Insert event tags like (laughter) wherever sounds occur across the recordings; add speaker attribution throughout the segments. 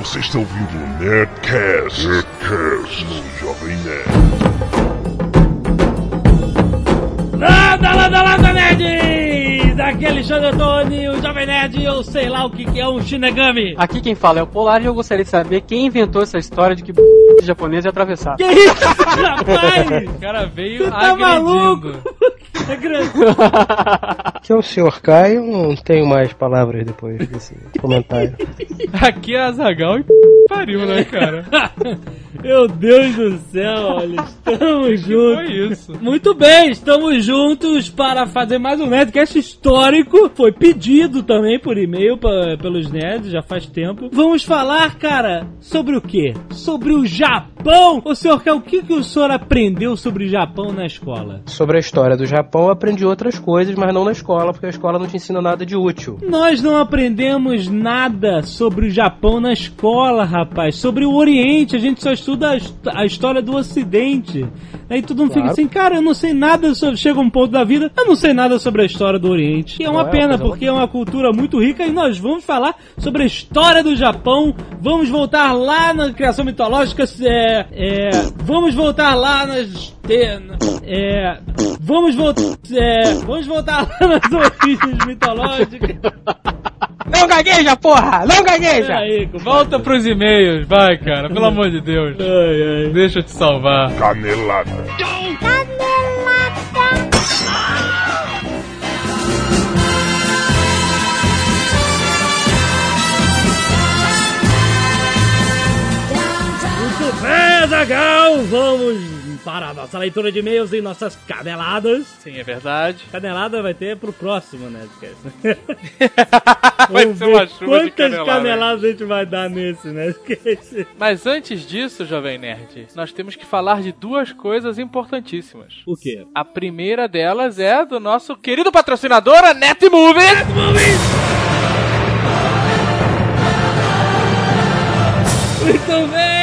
Speaker 1: Você está ouvindo o Nerdcast, Nerdcast no Jovem Nerd.
Speaker 2: Landa, landa, landa, nerds! Aqui é Alexandre Antônio, o Jovem Nerd, eu sei lá o que, que é um Shinigami.
Speaker 3: Aqui quem fala é o Polar e eu gostaria de saber quem inventou essa história de que japonês ia atravessar.
Speaker 2: Que isso, (laughs) rapaz?
Speaker 4: O cara veio
Speaker 2: Você tá
Speaker 4: agredindo.
Speaker 2: maluco? É grande. (laughs)
Speaker 5: Que é o Sr. Caio, não tenho mais palavras depois desse comentário. (laughs)
Speaker 4: Aqui é Azagal e pariu, né, cara? (laughs)
Speaker 2: Meu Deus do céu, olha, estamos
Speaker 4: Foi
Speaker 2: juntos.
Speaker 4: isso.
Speaker 2: Muito bem, estamos juntos para fazer mais um Nerdcast histórico. Foi pedido também por e-mail pelos nerds, já faz tempo. Vamos falar, cara, sobre o quê? Sobre o Japão! Ô senhor, o que, que o senhor aprendeu sobre o Japão na escola?
Speaker 5: Sobre a história do Japão, eu aprendi outras coisas, mas não na escola, porque a escola não te ensina nada de útil.
Speaker 2: Nós não aprendemos nada sobre o Japão na escola, rapaz. Sobre o Oriente, a gente só estuda a, a história do Ocidente. Aí todo mundo fica
Speaker 5: Claro.
Speaker 2: assim, cara, eu não sei nada sobre. Chega um ponto da vida, eu não sei nada sobre a história do Oriente. E é uma
Speaker 5: Não, é uma
Speaker 2: pena, porque é uma cultura muito rica e nós vamos falar sobre a história do Japão. Vamos voltar lá na criação mitológica. É, é, vamos voltar lá nas. É, vamos voltar. É, vamos voltar lá nas (laughs) origens mitológicas.
Speaker 3: Não gagueja, porra! Não gagueja!
Speaker 2: Aí, compadre.
Speaker 4: Volta pros e-mails, vai, cara, pelo amor de Deus. (laughs)
Speaker 2: Ai, ai.
Speaker 4: Deixa eu te salvar.
Speaker 1: Canelada.
Speaker 2: Muito bem, Zagal! Vamos para a nossa leitura de e-mails e nossas caneladas.
Speaker 4: Sim, é verdade.
Speaker 2: Canelada vai ter pro próximo, né? (laughs)
Speaker 4: Vai ser uma chuva de
Speaker 2: quantas
Speaker 4: canelada.
Speaker 2: caneladas a gente vai dar nesse, né?
Speaker 4: Mas antes disso, Jovem Nerd, nós temos que falar de duas coisas importantíssimas.
Speaker 2: O quê?
Speaker 4: A primeira delas é do nosso querido patrocinador, a Netmovies.
Speaker 2: Muito bem,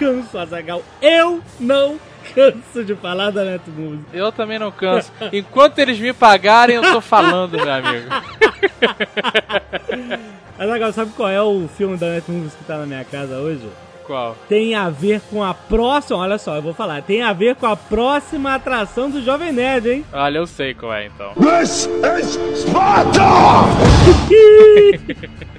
Speaker 2: canso, Azagal. Eu não canso de falar da Netmovies.
Speaker 4: Eu também não canso. Enquanto eles me pagarem, eu tô falando, meu amigo. (laughs)
Speaker 2: Azagal, sabe qual é o filme da Netmovies que tá na minha casa hoje?
Speaker 4: Qual?
Speaker 2: tem a ver com a próxima. Olha só, eu vou falar. Tem a ver com a próxima atração do Jovem Nerd, hein?
Speaker 4: Olha, eu sei qual é então.
Speaker 1: This is Sparta! (laughs)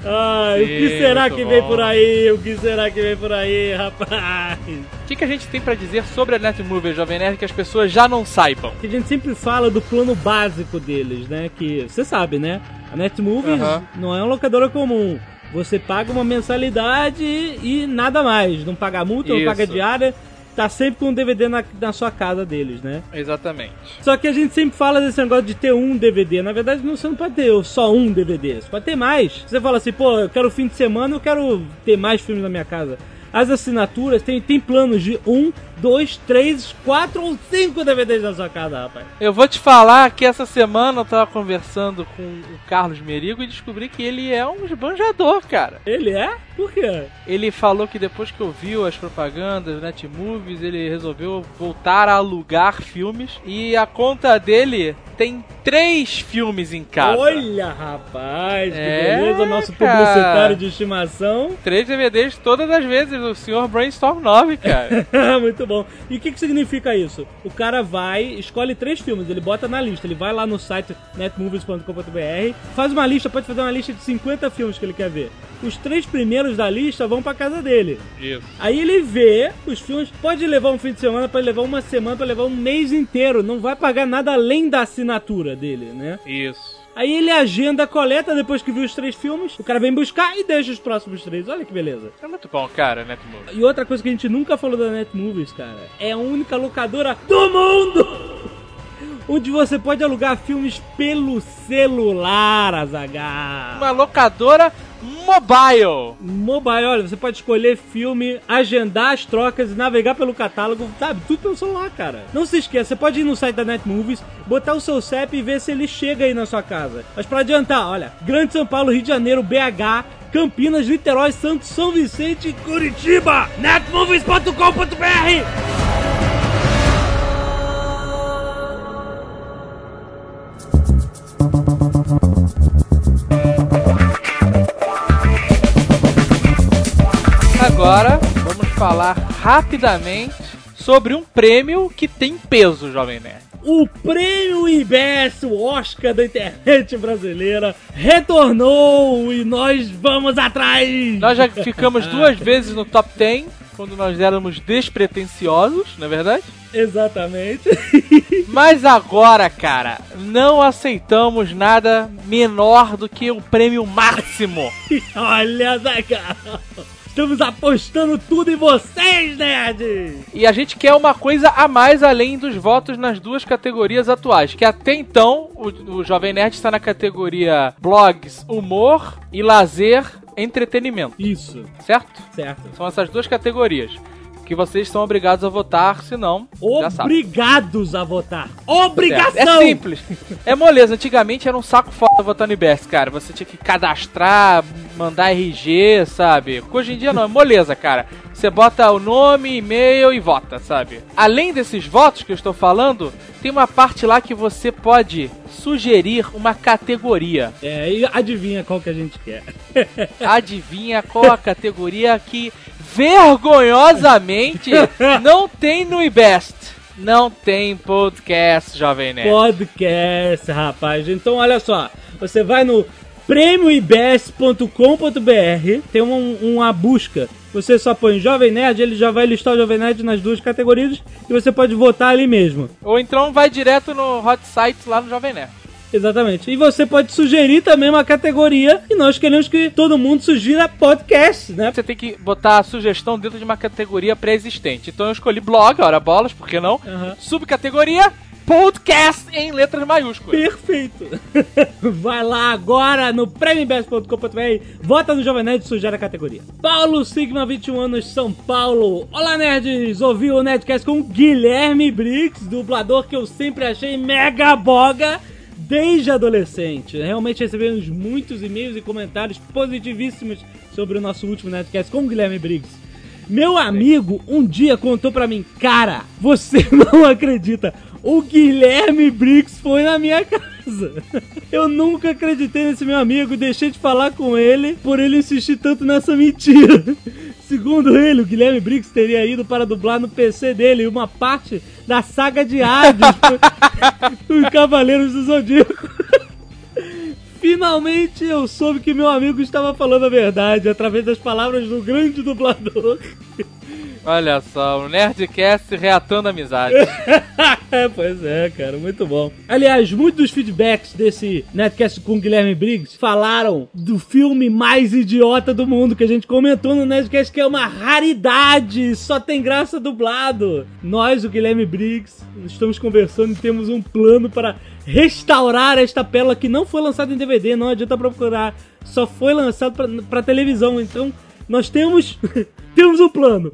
Speaker 2: Ai, o que será que vem
Speaker 4: bom.
Speaker 2: por aí? O que será que vem por aí, rapaz?
Speaker 4: O que, que a gente tem pra dizer sobre a Netmovies, Jovem Nerd, que as pessoas já não saibam?
Speaker 2: Que a gente sempre fala do plano básico deles, né? Que você sabe, né? A Netmovies
Speaker 4: Aham.
Speaker 2: não é uma locadora comum. Você paga uma mensalidade e nada mais. Não paga multa, não
Speaker 4: Isso.
Speaker 2: paga diária. Tá sempre com um DVD na, na sua casa deles, né?
Speaker 4: Exatamente.
Speaker 2: Só que a gente sempre fala desse negócio de ter um DVD. Na verdade, não, você não pode ter só um DVD. Você pode ter mais. Você fala assim, pô, eu quero fim de semana, eu quero ter mais filmes na minha casa. As assinaturas tem, tem planos de um, dois, três, quatro ou cinco DVDs na sua casa, rapaz.
Speaker 4: Eu vou te falar que essa semana eu tava conversando com o Carlos Merigo e descobri que ele é um esbanjador, cara.
Speaker 2: Ele é? Por quê?
Speaker 4: Ele falou que depois que ouviu as propagandas, Netmovies, ele resolveu voltar a alugar filmes e a conta dele tem três filmes em casa.
Speaker 2: Olha, rapaz, que
Speaker 4: É,
Speaker 2: beleza, nosso
Speaker 4: cara.
Speaker 2: publicitário de estimação.
Speaker 4: Três DVDs todas as vezes, o Sr. Brainstorm 9, cara. (laughs)
Speaker 2: Muito bom. E o que, que significa isso? O cara vai, escolhe três filmes, ele bota na lista, ele vai lá no site netmovies.com.br, faz uma lista, pode fazer uma lista de 50 filmes que ele quer ver. Os três primeiros da lista vão pra casa dele.
Speaker 4: Isso.
Speaker 2: Aí ele vê os filmes, pode levar um fim de semana, pode levar uma semana, pode levar um mês inteiro, não vai pagar nada além da assinatura dele, né?
Speaker 4: Isso.
Speaker 2: Aí ele agenda a coleta depois que viu os três filmes, o cara vem buscar e deixa os próximos três. Olha que beleza.
Speaker 4: É muito bom, cara, Netmovies.
Speaker 2: E outra coisa que a gente nunca falou da Netmovies, cara, é a única locadora do mundo (laughs) onde você pode alugar filmes pelo celular, Azaghal.
Speaker 4: Uma locadora mobile.
Speaker 2: Mobile, olha, você pode escolher filme, agendar as trocas navegar pelo catálogo, sabe? Tudo pelo celular, cara. Não se esqueça, você pode ir no site da Netmovies, botar o seu CEP e ver se ele chega aí na sua casa. Mas pra adiantar, olha, Grande São Paulo, Rio de Janeiro, BH, Campinas, Niterói, Santos, São Vicente e Curitiba. netmovies.com.br
Speaker 4: agora vamos falar rapidamente sobre um prêmio que tem peso, Jovem Nerd.
Speaker 2: O prêmio IBS, o Oscar da internet brasileira, retornou e nós vamos atrás!
Speaker 4: Nós já ficamos (laughs) duas vezes no top 10, quando nós éramos despretensiosos, não é verdade?
Speaker 2: Exatamente. (laughs)
Speaker 4: Mas agora, cara, não aceitamos nada menor do que o prêmio máximo. (laughs)
Speaker 2: Olha, Carlos. Estamos apostando tudo em vocês, nerds!
Speaker 4: E a gente quer uma coisa a mais além dos votos nas duas categorias atuais. Que até então, o, o Jovem Nerd está na categoria blogs, humor e lazer, entretenimento.
Speaker 2: Isso,
Speaker 4: Certo?
Speaker 2: certo.
Speaker 4: São essas duas categorias. Que vocês são obrigados a votar, senão.
Speaker 2: Obrigados a votar. Obrigação!
Speaker 4: É simples. É moleza. Antigamente era um saco foda votar no IBS, cara. Você tinha que cadastrar, mandar RG, sabe? Hoje em dia não, é moleza, cara. Você bota o nome, e-mail e vota, sabe? Além desses votos que eu estou falando, tem uma parte lá que você pode sugerir uma categoria.
Speaker 2: É, e adivinha qual que a gente quer. (laughs)
Speaker 4: Adivinha qual a categoria que vergonhosamente (laughs) não tem no IBEST? Não tem podcast, Jovem Nerd.
Speaker 2: Podcast, rapaz. Então, olha só. Você vai no prêmioibs.com.br, tem um- uma busca. Você só põe Jovem Nerd, ele já vai listar o Jovem Nerd nas duas categorias e você pode votar ali mesmo.
Speaker 4: Ou então vai direto no Hot Sites lá no Jovem Nerd.
Speaker 2: Exatamente. E você pode sugerir também uma categoria e nós queremos que todo mundo sugira podcast, né?
Speaker 4: Você tem que botar a sugestão dentro de uma categoria pré-existente. Então eu escolhi blog, ora bolas, por que não?
Speaker 2: Aham.
Speaker 4: Subcategoria podcast em letras maiúsculas.
Speaker 2: Perfeito. (laughs) Vai lá agora no prêmiobest.com.br, vota no Jovem Nerd e sugere a categoria. Paulo Sigma, 21 anos, São Paulo. Olá, nerds! Ouvi o Nerdcast com Guilherme Briggs, dublador que eu sempre achei mega boga desde adolescente. Realmente recebemos muitos e-mails e comentários positivíssimos sobre o nosso último Nerdcast com Guilherme Briggs. Meu amigo um dia contou pra mim, cara, você (laughs) não acredita, o Guilherme Briggs foi na minha casa. Eu nunca acreditei nesse meu amigo, deixei de falar com ele por ele insistir tanto nessa mentira. Segundo ele, o Guilherme Briggs teria ido para dublar no PC dele uma parte da saga de Hades, os Cavaleiros do Zodíaco. Finalmente eu soube que meu amigo estava falando a verdade através das palavras do grande dublador.
Speaker 4: Olha só, o Nerdcast reatando amizade. (laughs)
Speaker 2: É, pois é, cara, muito bom. Aliás, muitos dos feedbacks desse Nerdcast com Guilherme Briggs falaram do filme mais idiota do mundo que a gente comentou no Nerdcast, que é uma raridade, só tem graça dublado. Nós, o Guilherme Briggs, estamos conversando e temos um plano para restaurar esta pérola que não foi lançada em DVD, não adianta procurar, só foi lançado pra televisão, então nós temos (laughs) temos um plano.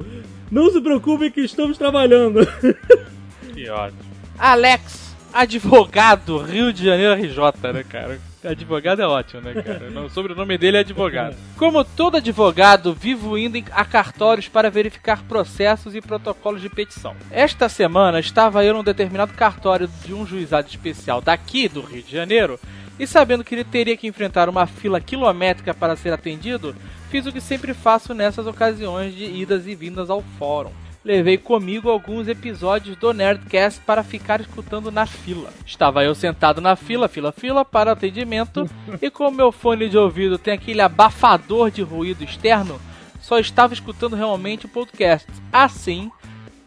Speaker 2: Não se preocupe que estamos trabalhando. (laughs)
Speaker 4: Que ótimo. Alex, advogado, Rio de Janeiro RJ, né, cara? Advogado é ótimo, né, cara? O sobrenome dele é advogado. Como todo advogado, vivo indo a cartórios para verificar processos e protocolos de petição. Esta semana estava eu num determinado cartório de um juizado especial daqui do Rio de Janeiro e sabendo que ele teria que enfrentar uma fila quilométrica para ser atendido, fiz o que sempre faço nessas ocasiões de idas e vindas ao fórum levei comigo alguns episódios do Nerdcast para ficar escutando na fila. Estava eu sentado na fila, fila, fila, para atendimento, (laughs) e como meu fone de ouvido tem aquele abafador de ruído externo, só estava escutando realmente o podcast. Assim,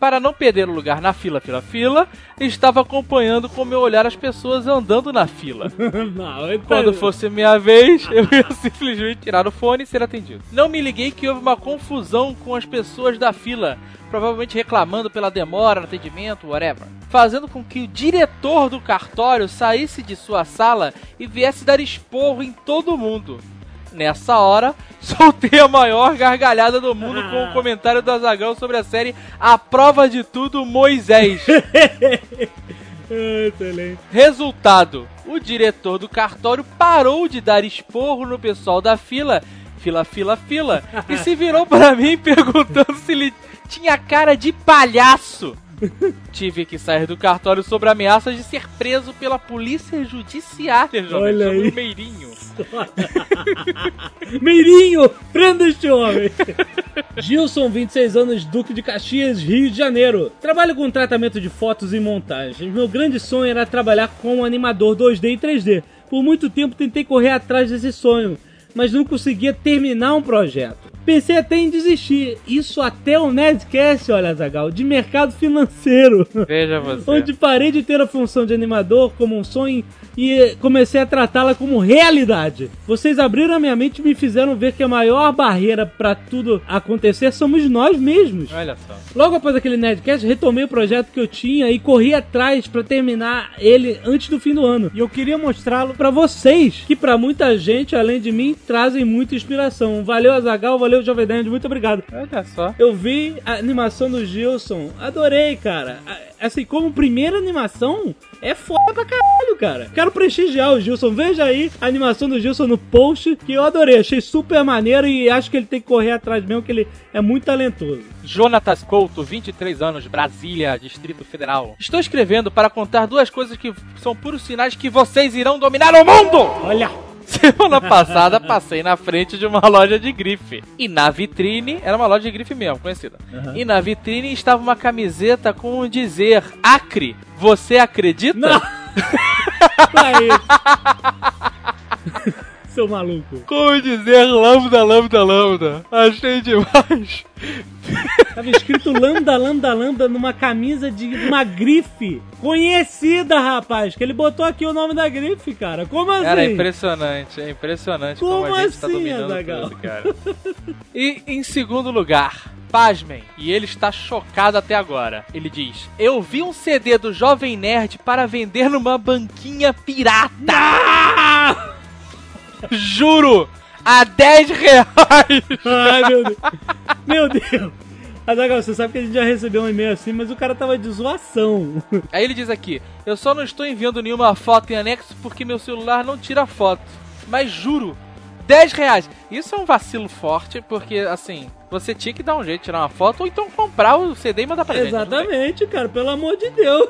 Speaker 4: para não perder o lugar na fila, fila, fila, estava acompanhando com meu olhar as pessoas andando na fila. (laughs)
Speaker 2: Não, então-
Speaker 4: Quando fosse minha vez, eu ia (laughs) simplesmente tirar o fone e ser atendido. Não me liguei que houve uma confusão com as pessoas da fila, provavelmente reclamando pela demora no atendimento, whatever. Fazendo com que o diretor do cartório saísse de sua sala e viesse dar esporro em todo mundo. Nessa hora, (laughs) soltei a maior gargalhada do mundo com o comentário do Azaghal sobre a série A Prova de Tudo Moisés. (laughs)
Speaker 2: Ah.
Speaker 4: Resultado: o diretor do cartório parou de dar esporro no pessoal da fila, fila, fila, fila, e se virou para mim (laughs) perguntando se ele tinha cara de palhaço. (laughs) Tive que sair do cartório sob ameaça de ser preso pela polícia judiciária, jovem,
Speaker 2: Olha
Speaker 4: sobre
Speaker 2: aí.
Speaker 4: Meirinho. (laughs)
Speaker 2: Meirinho, prenda este homem. (laughs) Gilson, 26 anos, Duque de Caxias, Rio de Janeiro. Trabalho com tratamento de fotos e montagem. Meu grande sonho era trabalhar como animador 2D e 3D. Por muito tempo tentei correr atrás desse sonho, mas não conseguia terminar um projeto. Pensei até em desistir. Isso até o Nerdcast, olha, Zagal, de mercado financeiro.
Speaker 6: Veja você.
Speaker 2: Onde parei de ter a função de animador como um sonho e comecei a tratá-la como realidade. Vocês abriram a minha mente e me fizeram ver que a maior barreira para tudo acontecer somos nós mesmos.
Speaker 6: Olha só.
Speaker 2: Logo após aquele Nerdcast, retomei o projeto que eu tinha e corri atrás para terminar ele antes do fim do ano. E eu queria mostrá-lo para vocês, que para muita gente, além de mim, trazem muita inspiração. Valeu, Azagal, valeu, Jovem Nerd, muito obrigado.
Speaker 6: Olha só.
Speaker 2: Eu vi a animação do Gilson, adorei, cara. Assim, como primeira animação, é foda pra caralho, cara. Quero prestigiar o Gilson. Veja aí a animação do Gilson no post, que eu adorei. Achei super maneiro e acho que ele tem que correr atrás mesmo, que ele é muito talentoso.
Speaker 6: Jonatas Couto, 23 anos, Brasília, Distrito Federal. Estou escrevendo para contar duas coisas que são puros sinais que vocês irão dominar o mundo!
Speaker 2: Olha! (laughs)
Speaker 6: Semana passada passei na frente de uma loja de grife. E na vitrine, era uma loja de grife mesmo, conhecida. E na vitrine estava uma camiseta com um dizer: Acre, você acredita?
Speaker 2: Não! (laughs) (laughs) Seu maluco.
Speaker 6: Como dizer lambda, lambda, lambda. Achei demais.
Speaker 2: Tava escrito lambda, lambda, lambda numa camisa de uma grife conhecida, rapaz. Que ele botou aqui o nome da grife, cara. Como assim?
Speaker 6: Cara, é impressionante, é impressionante como,
Speaker 2: Como
Speaker 6: a gente tá
Speaker 2: assim,
Speaker 6: dominando
Speaker 2: Azaghal?
Speaker 6: tudo, cara. E em segundo lugar, pasmem, e ele está chocado até agora. Ele diz: Eu vi um CD do Jovem Nerd para vender numa banquinha pirata.
Speaker 2: Ah!
Speaker 6: Juro! A 10 reais!
Speaker 2: Ai, meu Deus. Meu Deus. Azaghal, você sabe que a gente já recebeu um e-mail assim, mas o cara tava de zoação.
Speaker 6: Aí ele diz aqui: Eu só não estou enviando nenhuma foto em anexo porque meu celular não tira foto. Mas juro, 10 reais. Isso é um vacilo forte, porque assim, você tinha que dar um jeito de tirar uma foto ou então comprar o CD e mandar pra gente.
Speaker 2: Exatamente, cara, pelo amor de Deus.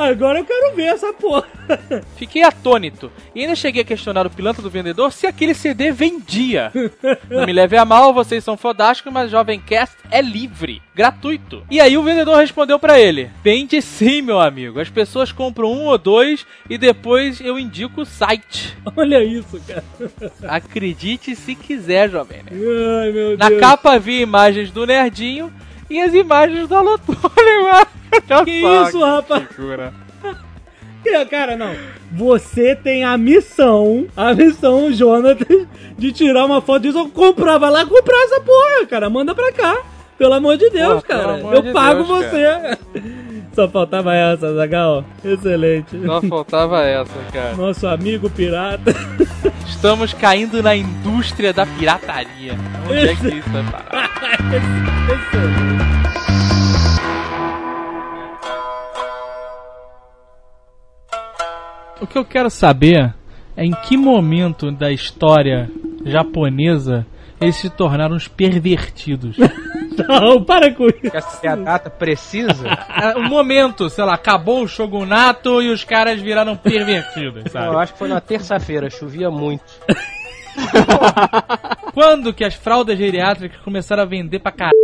Speaker 2: Agora eu quero ver essa porra. (laughs)
Speaker 6: Fiquei atônito e ainda cheguei a questionar o pilantra do vendedor se aquele CD vendia. (laughs) Não me leve a mal, vocês são fodásticos, mas Jovem Cast é livre, gratuito. E aí o vendedor respondeu pra ele: Vende sim, meu amigo. As pessoas compram um ou dois e depois eu indico o site.
Speaker 2: Olha isso, cara. (laughs)
Speaker 6: Acredite se quiser, jovem. Nerd.
Speaker 2: Ai, meu
Speaker 6: Na
Speaker 2: Deus.
Speaker 6: capa havia imagens do Nerdinho e as imagens do Alotônio. (laughs)
Speaker 2: Que isso, rapaz? Que- Cara, não. Você tem a missão, a missão, Jonathan, de tirar uma foto disso. Comprar, vai lá comprar essa porra, cara. Manda pra cá. Pelo amor de Deus,
Speaker 6: Pô,
Speaker 2: cara. Eu
Speaker 6: de
Speaker 2: pago
Speaker 6: Deus,
Speaker 2: você. (laughs) Só faltava essa, Zagal. Excelente.
Speaker 6: Só faltava essa, cara.
Speaker 2: Nosso amigo pirata. (laughs)
Speaker 6: Estamos caindo na indústria da pirataria. Onde é que isso vai parar?
Speaker 2: Excelente.
Speaker 4: O que eu quero saber é em que momento da história japonesa eles se tornaram os pervertidos. (laughs)
Speaker 2: Não, para com isso.
Speaker 5: Quer saber a data precisa?
Speaker 4: Ah, o momento, sei lá, acabou o shogunato e os caras viraram pervertidos,
Speaker 5: Eu
Speaker 4: sabe?
Speaker 5: acho que foi na terça-feira, chovia muito. (laughs)
Speaker 4: Quando que as fraldas geriátricas começaram a vender pra caralho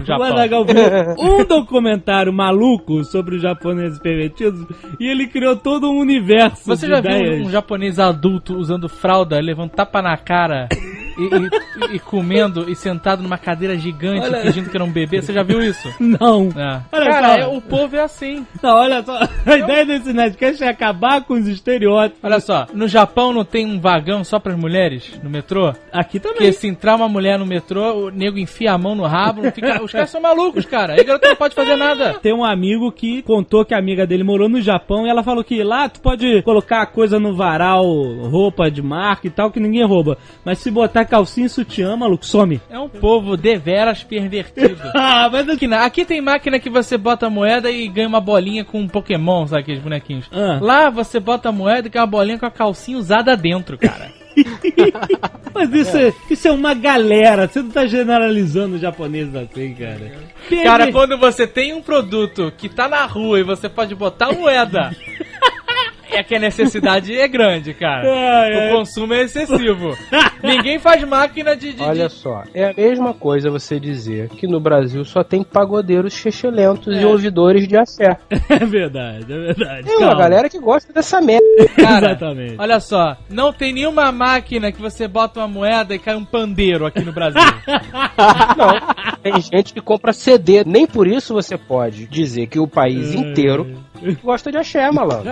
Speaker 4: no
Speaker 2: O
Speaker 4: Japão?
Speaker 2: Azaghal viu um documentário maluco sobre os japoneses pervertidos e ele criou todo um universo
Speaker 4: Você já viu
Speaker 2: ideias.
Speaker 4: um japonês adulto usando fralda, levando tapa na cara (laughs) e, e- e comendo e sentado numa cadeira gigante
Speaker 2: Olha-
Speaker 4: fingindo que era um bebê? Você já viu isso?
Speaker 2: Não.
Speaker 4: É. Cara, é- o povo é assim.
Speaker 2: Não, olha só. A ideia desse Nerdcast é acabar com os estereótipos.
Speaker 4: Olha só, no Japão não tem um vagão só pras mulheres no metrô?
Speaker 2: Aqui também.
Speaker 4: Porque se entrar uma mulher no metrô, o nego enfia a mão no rabo, fica... os caras são malucos, cara. Aí garoto não pode fazer nada.
Speaker 2: Tem um amigo que contou que a amiga dele morou no Japão e ela falou que lá tu pode colocar coisa no varal, roupa de marca e tal, que ninguém rouba. Mas se botar calcinha e sutiã, maluco, some.
Speaker 4: É um povo deveras pervertido. (laughs)
Speaker 2: Ah, mas
Speaker 4: Aqui, aqui tem máquina que você bota moeda e ganha uma bolinha com um Pokémon, sabe aqueles bonequinhos?
Speaker 2: Ah.
Speaker 4: Lá você bota moeda e ganha uma bolinha com a calcinha usada dentro, cara. (laughs)
Speaker 2: Mas isso é, isso é uma galera. Você não tá generalizando os japoneses assim, cara.
Speaker 4: Cara, quando você tem um produto que tá na rua e você pode botar moeda (laughs) É que a necessidade é grande, cara.
Speaker 2: Ai, (laughs) ai.
Speaker 4: O consumo é excessivo. Ninguém faz máquina de. de-
Speaker 5: Olha
Speaker 4: de-
Speaker 5: só, é a mesma coisa você dizer que no Brasil só tem pagodeiros chechelentos e ouvidores de axé. (laughs)
Speaker 2: É verdade, é verdade.
Speaker 5: Tem uma
Speaker 2: Calma.
Speaker 5: galera que gosta dessa merda.
Speaker 4: Cara,
Speaker 2: Exatamente.
Speaker 4: Olha só, não tem nenhuma máquina que você bota uma moeda e cai um pandeiro aqui no Brasil. (laughs)
Speaker 5: Não. Tem gente que compra CD. Nem por isso você pode dizer que o país inteiro gosta de axé, malandro.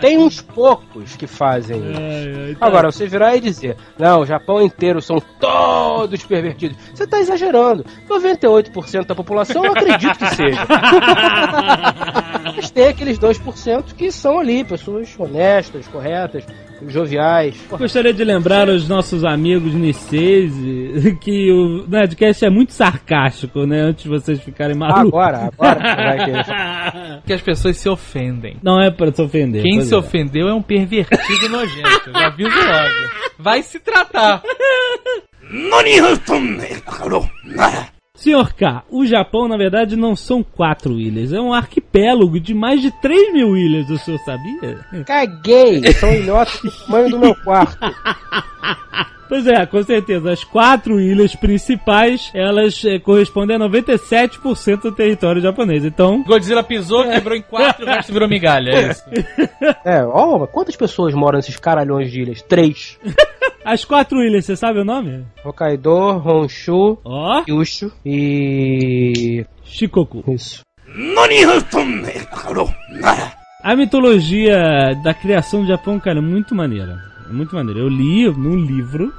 Speaker 5: Tem uns poucos que fazem isso.
Speaker 2: Tá.
Speaker 5: Agora, você virar e dizer, não, o Japão inteiro são todos pervertidos. Você tá exagerando. 98% da população eu acredito que seja. (laughs) Mas tem aqueles 2% que são ali, pessoas honestas, corretas, joviais.
Speaker 2: Gostaria de lembrar aos nossos amigos Niceis que o Nerdcast é muito sarcástico, né? Antes de vocês ficarem malucos.
Speaker 5: Agora, agora vai
Speaker 4: que as pessoas se ofendem.
Speaker 2: Não é pra se ofender.
Speaker 4: Quem se
Speaker 2: é.
Speaker 4: ofendeu é um pervertido nojento. Já aviso logo. Vai se tratar.
Speaker 2: Senhor K, o Japão, na verdade, não são quatro ilhas. É um arquipélago de mais de 3 mil ilhas, o senhor sabia?
Speaker 5: Caguei! São (laughs) ilhotas do tamanho do meu quarto. (laughs)
Speaker 2: Pois é, com certeza. As quatro ilhas principais, elas eh, correspondem a 97% do território japonês. Então,
Speaker 4: Godzilla pisou, quebrou em quatro e o resto virou migalha. É isso.
Speaker 5: É, ó, quantas pessoas moram nesses caralhões de ilhas? Três. (laughs)
Speaker 2: as quatro ilhas, você sabe o nome?
Speaker 5: Hokkaido, Honshu,
Speaker 2: Ó,
Speaker 5: Kyushu e...
Speaker 2: Shikoku.
Speaker 5: Isso.
Speaker 2: A mitologia da criação do Japão, cara, é muito maneira. É muito maneiro. Eu li num livro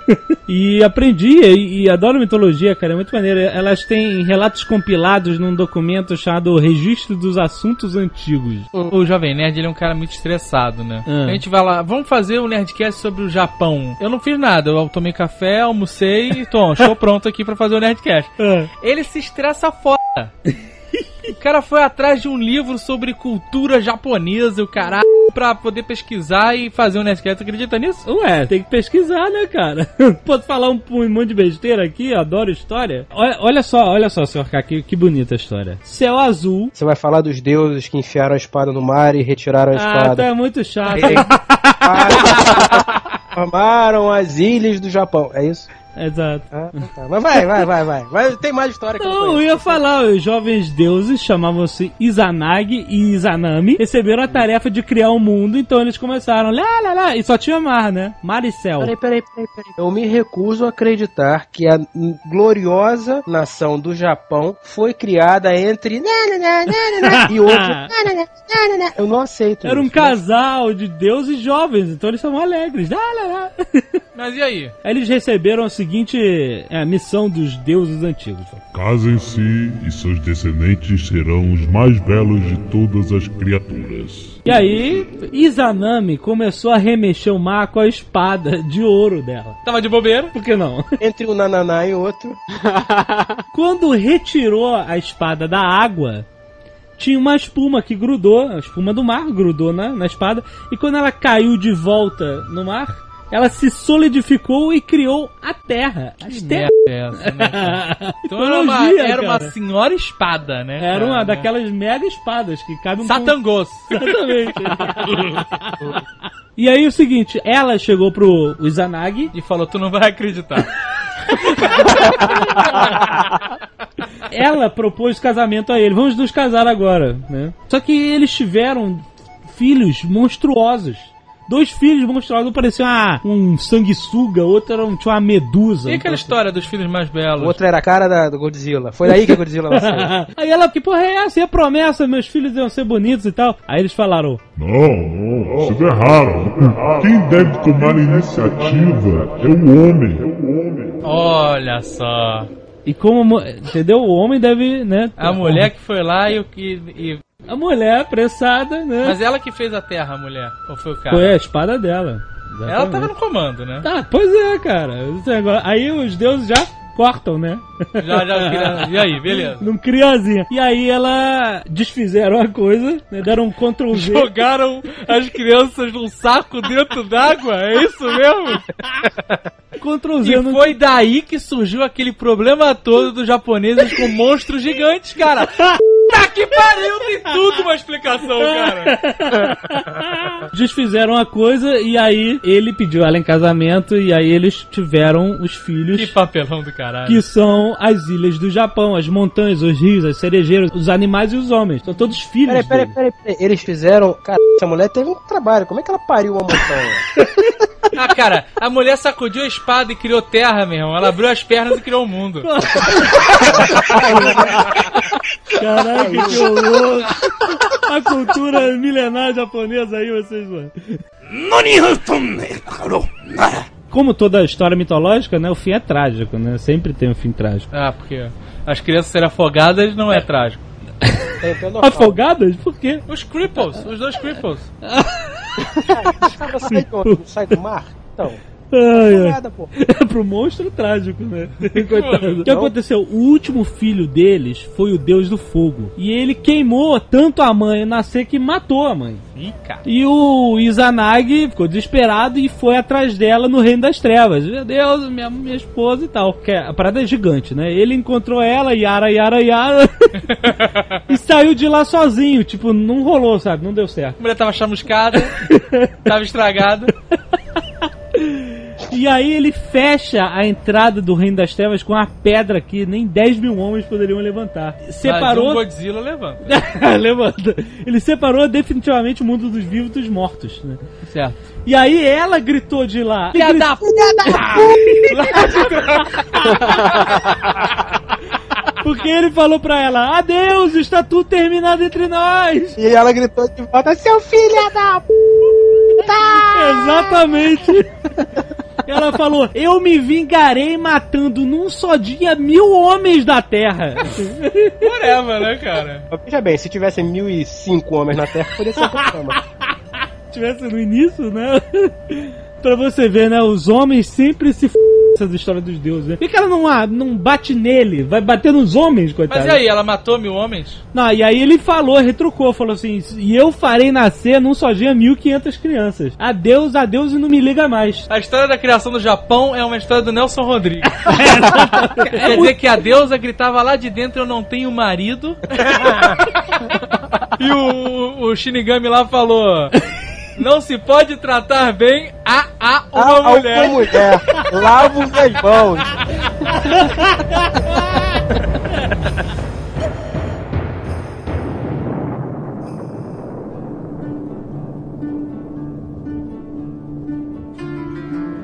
Speaker 2: (laughs) e aprendi e, e adoro mitologia, cara. É muito maneiro. Elas têm relatos compilados num documento chamado Registro dos Assuntos Antigos.
Speaker 4: O Jovem Nerd ele é um cara muito estressado, né?
Speaker 2: Ah.
Speaker 4: A gente vai lá, vamos fazer um Nerdcast sobre o Japão. Eu não fiz nada, eu tomei café, almocei e tô, estou pronto aqui pra fazer o Nerdcast.
Speaker 2: Ah,
Speaker 4: Ele se estressa foda. (laughs) O cara foi atrás de um livro sobre cultura japonesa, o caralho, pra poder pesquisar e fazer um Nerdcast. Acredita nisso?
Speaker 2: Ué, tem que pesquisar, né, cara? (laughs) Pode falar um, um monte de besteira aqui, adoro história. Olha, olha só, olha só, senhor K, que, bonita a história. Céu azul.
Speaker 5: Você vai falar dos deuses que enfiaram a espada no mar e retiraram a
Speaker 2: Ah,
Speaker 5: espada.
Speaker 2: tá muito chato. (laughs)
Speaker 5: Formaram as ilhas do Japão. É isso?
Speaker 2: Exato.
Speaker 5: Ah, tá. Mas vai, vai, vai, vai. vai. Tem mais história que eu não
Speaker 2: eu
Speaker 5: conheço.
Speaker 2: ia falar, os jovens deuses chamavam-se Izanagi e Izanami, receberam a tarefa de criar o mundo, então eles começaram, lá, lá, lá, e só tinha mar, né? Mar e céu.
Speaker 5: Peraí, peraí, peraí, peraí. Eu me recuso a acreditar que a gloriosa nação do Japão foi criada entre e na. Eu não aceito.
Speaker 2: Era um
Speaker 5: isso.
Speaker 2: casal de deuses jovens, então eles estavam alegres. Lá, lá, lá.
Speaker 4: Mas e aí?
Speaker 2: Eles receberam a seguinte é, missão dos deuses antigos.
Speaker 1: Casem-se e seus descendentes serão os mais belos de todas as criaturas.
Speaker 2: E aí, Izanami começou a remexer o mar com a espada de ouro dela.
Speaker 4: Tava de bobeira?
Speaker 2: Por que não?
Speaker 5: Entre um nananá e outro. (laughs) (laughs)
Speaker 2: Quando retirou a espada da água, tinha uma espuma que grudou, a espuma do mar grudou na, na espada, e quando ela caiu de volta no mar, ela se solidificou e criou a terra. As
Speaker 4: Que
Speaker 2: terras.
Speaker 4: é essa, né? (laughs) Então era uma, era uma senhora espada, né?
Speaker 2: Era uma
Speaker 4: cara?
Speaker 2: daquelas mega espadas que cabe um
Speaker 4: Satangos. (laughs)
Speaker 2: Exatamente. e aí o seguinte, ela chegou pro Izanagi,
Speaker 4: E falou, tu não vai acreditar. (laughs)
Speaker 2: ela propôs casamento a ele. Vamos nos casar agora, né? Só que eles tiveram filhos monstruosos. Dois filhos monstruosos, um parecia uma- um sanguessuga, outro era um, tinha uma medusa.
Speaker 4: E aquela história dos filhos mais
Speaker 5: O
Speaker 4: belos?
Speaker 5: outro era a cara da, do Godzilla. Foi daí que a Godzilla (laughs) nasceu.
Speaker 2: Aí ela, que porra é essa? E a promessa, meus filhos iam ser bonitos e tal. Aí eles falaram,
Speaker 1: Não, não, vocês erraram. Quem deve tomar a iniciativa é o homem.
Speaker 4: Olha só.
Speaker 2: e como, mo- entendeu? O homem deve, né?
Speaker 4: A mulher que foi lá e o que. e-
Speaker 2: A mulher apressada, né?
Speaker 4: Mas ela que fez a terra, a mulher. Ou foi o cara?
Speaker 2: Foi a espada dela.
Speaker 4: Ela
Speaker 2: Exatamente.
Speaker 4: tava no comando, né?
Speaker 2: Tá, pois é, cara. Negócio- Aí os deuses já cortam, né?
Speaker 4: Já, já. queria- E aí, beleza.
Speaker 2: Num criazinha. E aí ela desfizeram a coisa, né? deram um Ctrl.
Speaker 4: Jogaram as crianças num saco dentro d'água? É isso mesmo?
Speaker 2: Ctrl Z
Speaker 4: E
Speaker 2: no
Speaker 4: foi daí que surgiu aquele problema todo dos japoneses com monstros gigantes, cara. Puta que pariu, tem tudo uma explicação, cara. (laughs)
Speaker 2: Desfizeram a coisa e aí ele pediu ela em casamento e aí eles tiveram os filhos.
Speaker 4: Que papelão do caralho.
Speaker 2: Que são as ilhas do Japão, as montanhas, os rios, as cerejeiras, os animais e os homens. São todos filhos.
Speaker 5: Peraí, peraí, peraí. Eles fizeram. Cara, essa mulher teve um trabalho. Como é que ela pariu uma montanha? (laughs) (laughs)
Speaker 4: Ah, cara, a mulher sacudiu a espada e criou terra, meu irmão. Ela abriu as pernas e criou o mundo.
Speaker 2: Caraca, que horror! A cultura milenar japonesa aí, vocês, mano. Como toda história mitológica, né? O fim é trágico, né? Sempre tem um fim trágico.
Speaker 4: Ah, porque as crianças serem afogadas não é trágico.
Speaker 5: É, fala.
Speaker 2: Afogadas? Por quê?
Speaker 4: Os cripples, os dois cripples. (laughs)
Speaker 5: Sai do mar? Então.
Speaker 2: Ai.
Speaker 5: Nada, pô. (laughs)
Speaker 2: É pro monstro trágico, né? (laughs) Coitado. O que aconteceu? O último filho deles foi o deus do fogo. E ele queimou tanto a mãe nascer que matou a mãe.
Speaker 4: Ih.
Speaker 2: E o Izanagi ficou desesperado e foi atrás dela no Reino das Trevas. Meu Deus, minha, minha esposa e tal. Que a parada é gigante, né? Ele encontrou ela, Yara, Yara, Yara. (laughs) e saiu de lá sozinho. Tipo, não rolou, sabe? Não deu certo.
Speaker 4: A mulher tava chamuscada, tava estragada.
Speaker 2: E aí ele fecha a entrada do Reino das Trevas com uma pedra que nem 10 mil homens poderiam levantar.
Speaker 4: Mas
Speaker 2: Separou.
Speaker 4: um Godzilla levanta. (laughs)
Speaker 2: Levanta. Ele separou definitivamente o mundo dos vivos dos mortos, né?
Speaker 4: Certo.
Speaker 2: E aí ela gritou de lá.
Speaker 4: Filha da (laughs)
Speaker 2: Porque ele falou pra ela: Adeus, está tudo terminado entre nós.
Speaker 5: E ela gritou de volta: Seu filho da p.
Speaker 2: Exatamente. (laughs) Ela falou: Eu me vingarei matando num só dia mil homens da terra. (laughs)
Speaker 4: Whatever, né, cara?
Speaker 5: Mas Veja bem, se tivesse 1005 homens na Terra, poderia ser um problema. (laughs)
Speaker 2: tivesse no início, né? (laughs) pra você ver, né? Os homens sempre se f... essas histórias dos deuses, né? Por que que ela não, ah, não bate nele? Vai bater nos homens, coitado.
Speaker 4: Mas e aí, ela matou mil homens?
Speaker 2: Não, e aí ele falou, retrucou, falou assim: e eu farei nascer num só dia 1.500 crianças. Adeus, adeus e não me liga mais.
Speaker 4: A história da criação do Japão é uma história do Nelson Rodrigues. (laughs) Quer dizer que a deusa gritava lá de dentro: Eu não tenho marido. (laughs) e o, o Shinigami lá falou: Não se pode tratar bem a, a uma
Speaker 5: Ah,
Speaker 4: mulher.
Speaker 5: uma mulher. Minhas mãos. (laughs)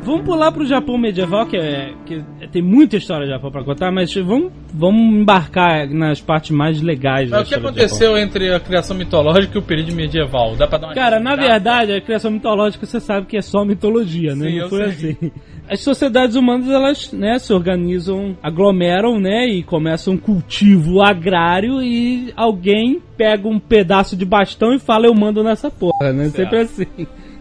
Speaker 2: Vamos pular pro Japão medieval, que, é, que tem muita história do Japão pra contar, mas vamos, vamos embarcar nas partes mais legais da
Speaker 4: Mas o que aconteceu entre a criação mitológica e o período medieval? Dá pra dar uma
Speaker 2: Cara, na verdade, a criação mitológica você sabe que é só mitologia, né?
Speaker 4: Sim,
Speaker 2: Não
Speaker 4: eu
Speaker 2: foi
Speaker 4: sei.
Speaker 2: assim. As sociedades humanas, elas, né, se organizam, aglomeram, né, e começam um cultivo agrário e alguém pega um pedaço de bastão e fala, eu mando nessa porra, né? Sempre assim.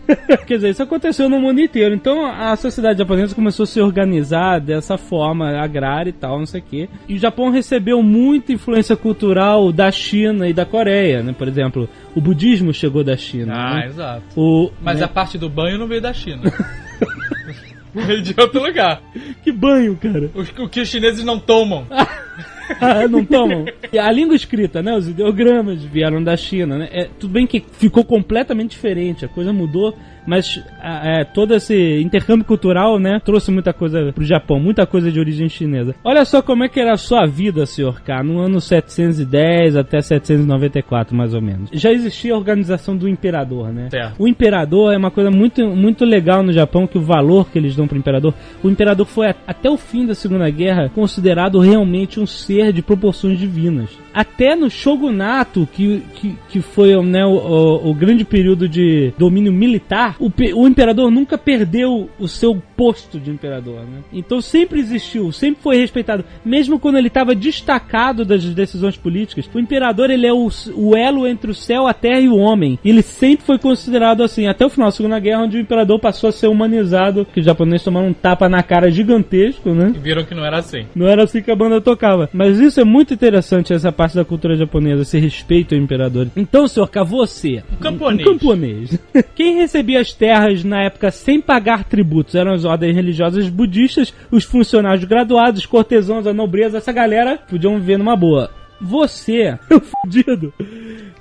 Speaker 2: (laughs) Quer dizer, isso aconteceu no mundo inteiro. Então a sociedade japonesa começou a se organizar dessa forma, agrária e tal, não sei o quê. E o Japão recebeu muita influência cultural da China e da Coreia, né? Por exemplo, o budismo chegou da China.
Speaker 4: Ah,
Speaker 2: né?
Speaker 4: exato.
Speaker 2: O,
Speaker 4: Mas
Speaker 2: né?
Speaker 4: a parte do banho não veio da China. (laughs) veio de outro lugar.
Speaker 2: Que banho, cara.
Speaker 4: O, o que os chineses não tomam. (laughs) (laughs)
Speaker 2: Ah, não tomam. E a língua escrita, né? Os ideogramas vieram da China, né? É, tudo bem que ficou completamente diferente, a coisa mudou, mas ah, é, todo esse intercâmbio cultural, né? Trouxe muita coisa pro Japão, muita coisa de origem chinesa. Olha só como é que era a sua vida, senhor K, no ano 710 até 794, mais ou menos. Já existia a organização do imperador, né?
Speaker 4: Certo.
Speaker 2: O imperador é uma coisa muito, muito legal no Japão, que o valor que eles dão pro imperador. O imperador foi até o fim da Segunda Guerra considerado realmente um ser de proporções divinas. Até no shogunato, que, que, que foi né, o, o- o grande período de domínio militar, o, o imperador nunca perdeu o seu posto de imperador. Né? Então sempre existiu, sempre foi respeitado. Mesmo quando ele estava destacado das decisões políticas, o imperador ele é o, o elo entre o céu, a terra e o homem. Ele sempre foi considerado assim, até o final da Segunda Guerra, onde o imperador passou a ser humanizado, que os japoneses tomaram um tapa na cara gigantesco, né?
Speaker 4: E viram que não era assim.
Speaker 2: Não era assim que a banda tocava. Mas isso é muito interessante, essa parte da cultura japonesa, esse respeito ao imperador. Então, senhor K, você,
Speaker 4: camponês.
Speaker 2: um camponês. (laughs) Quem recebia as terras na época sem pagar tributos eram as ordens religiosas budistas, os funcionários graduados, os cortesãos, a nobreza, essa galera podiam viver numa boa. você, (laughs) fudido,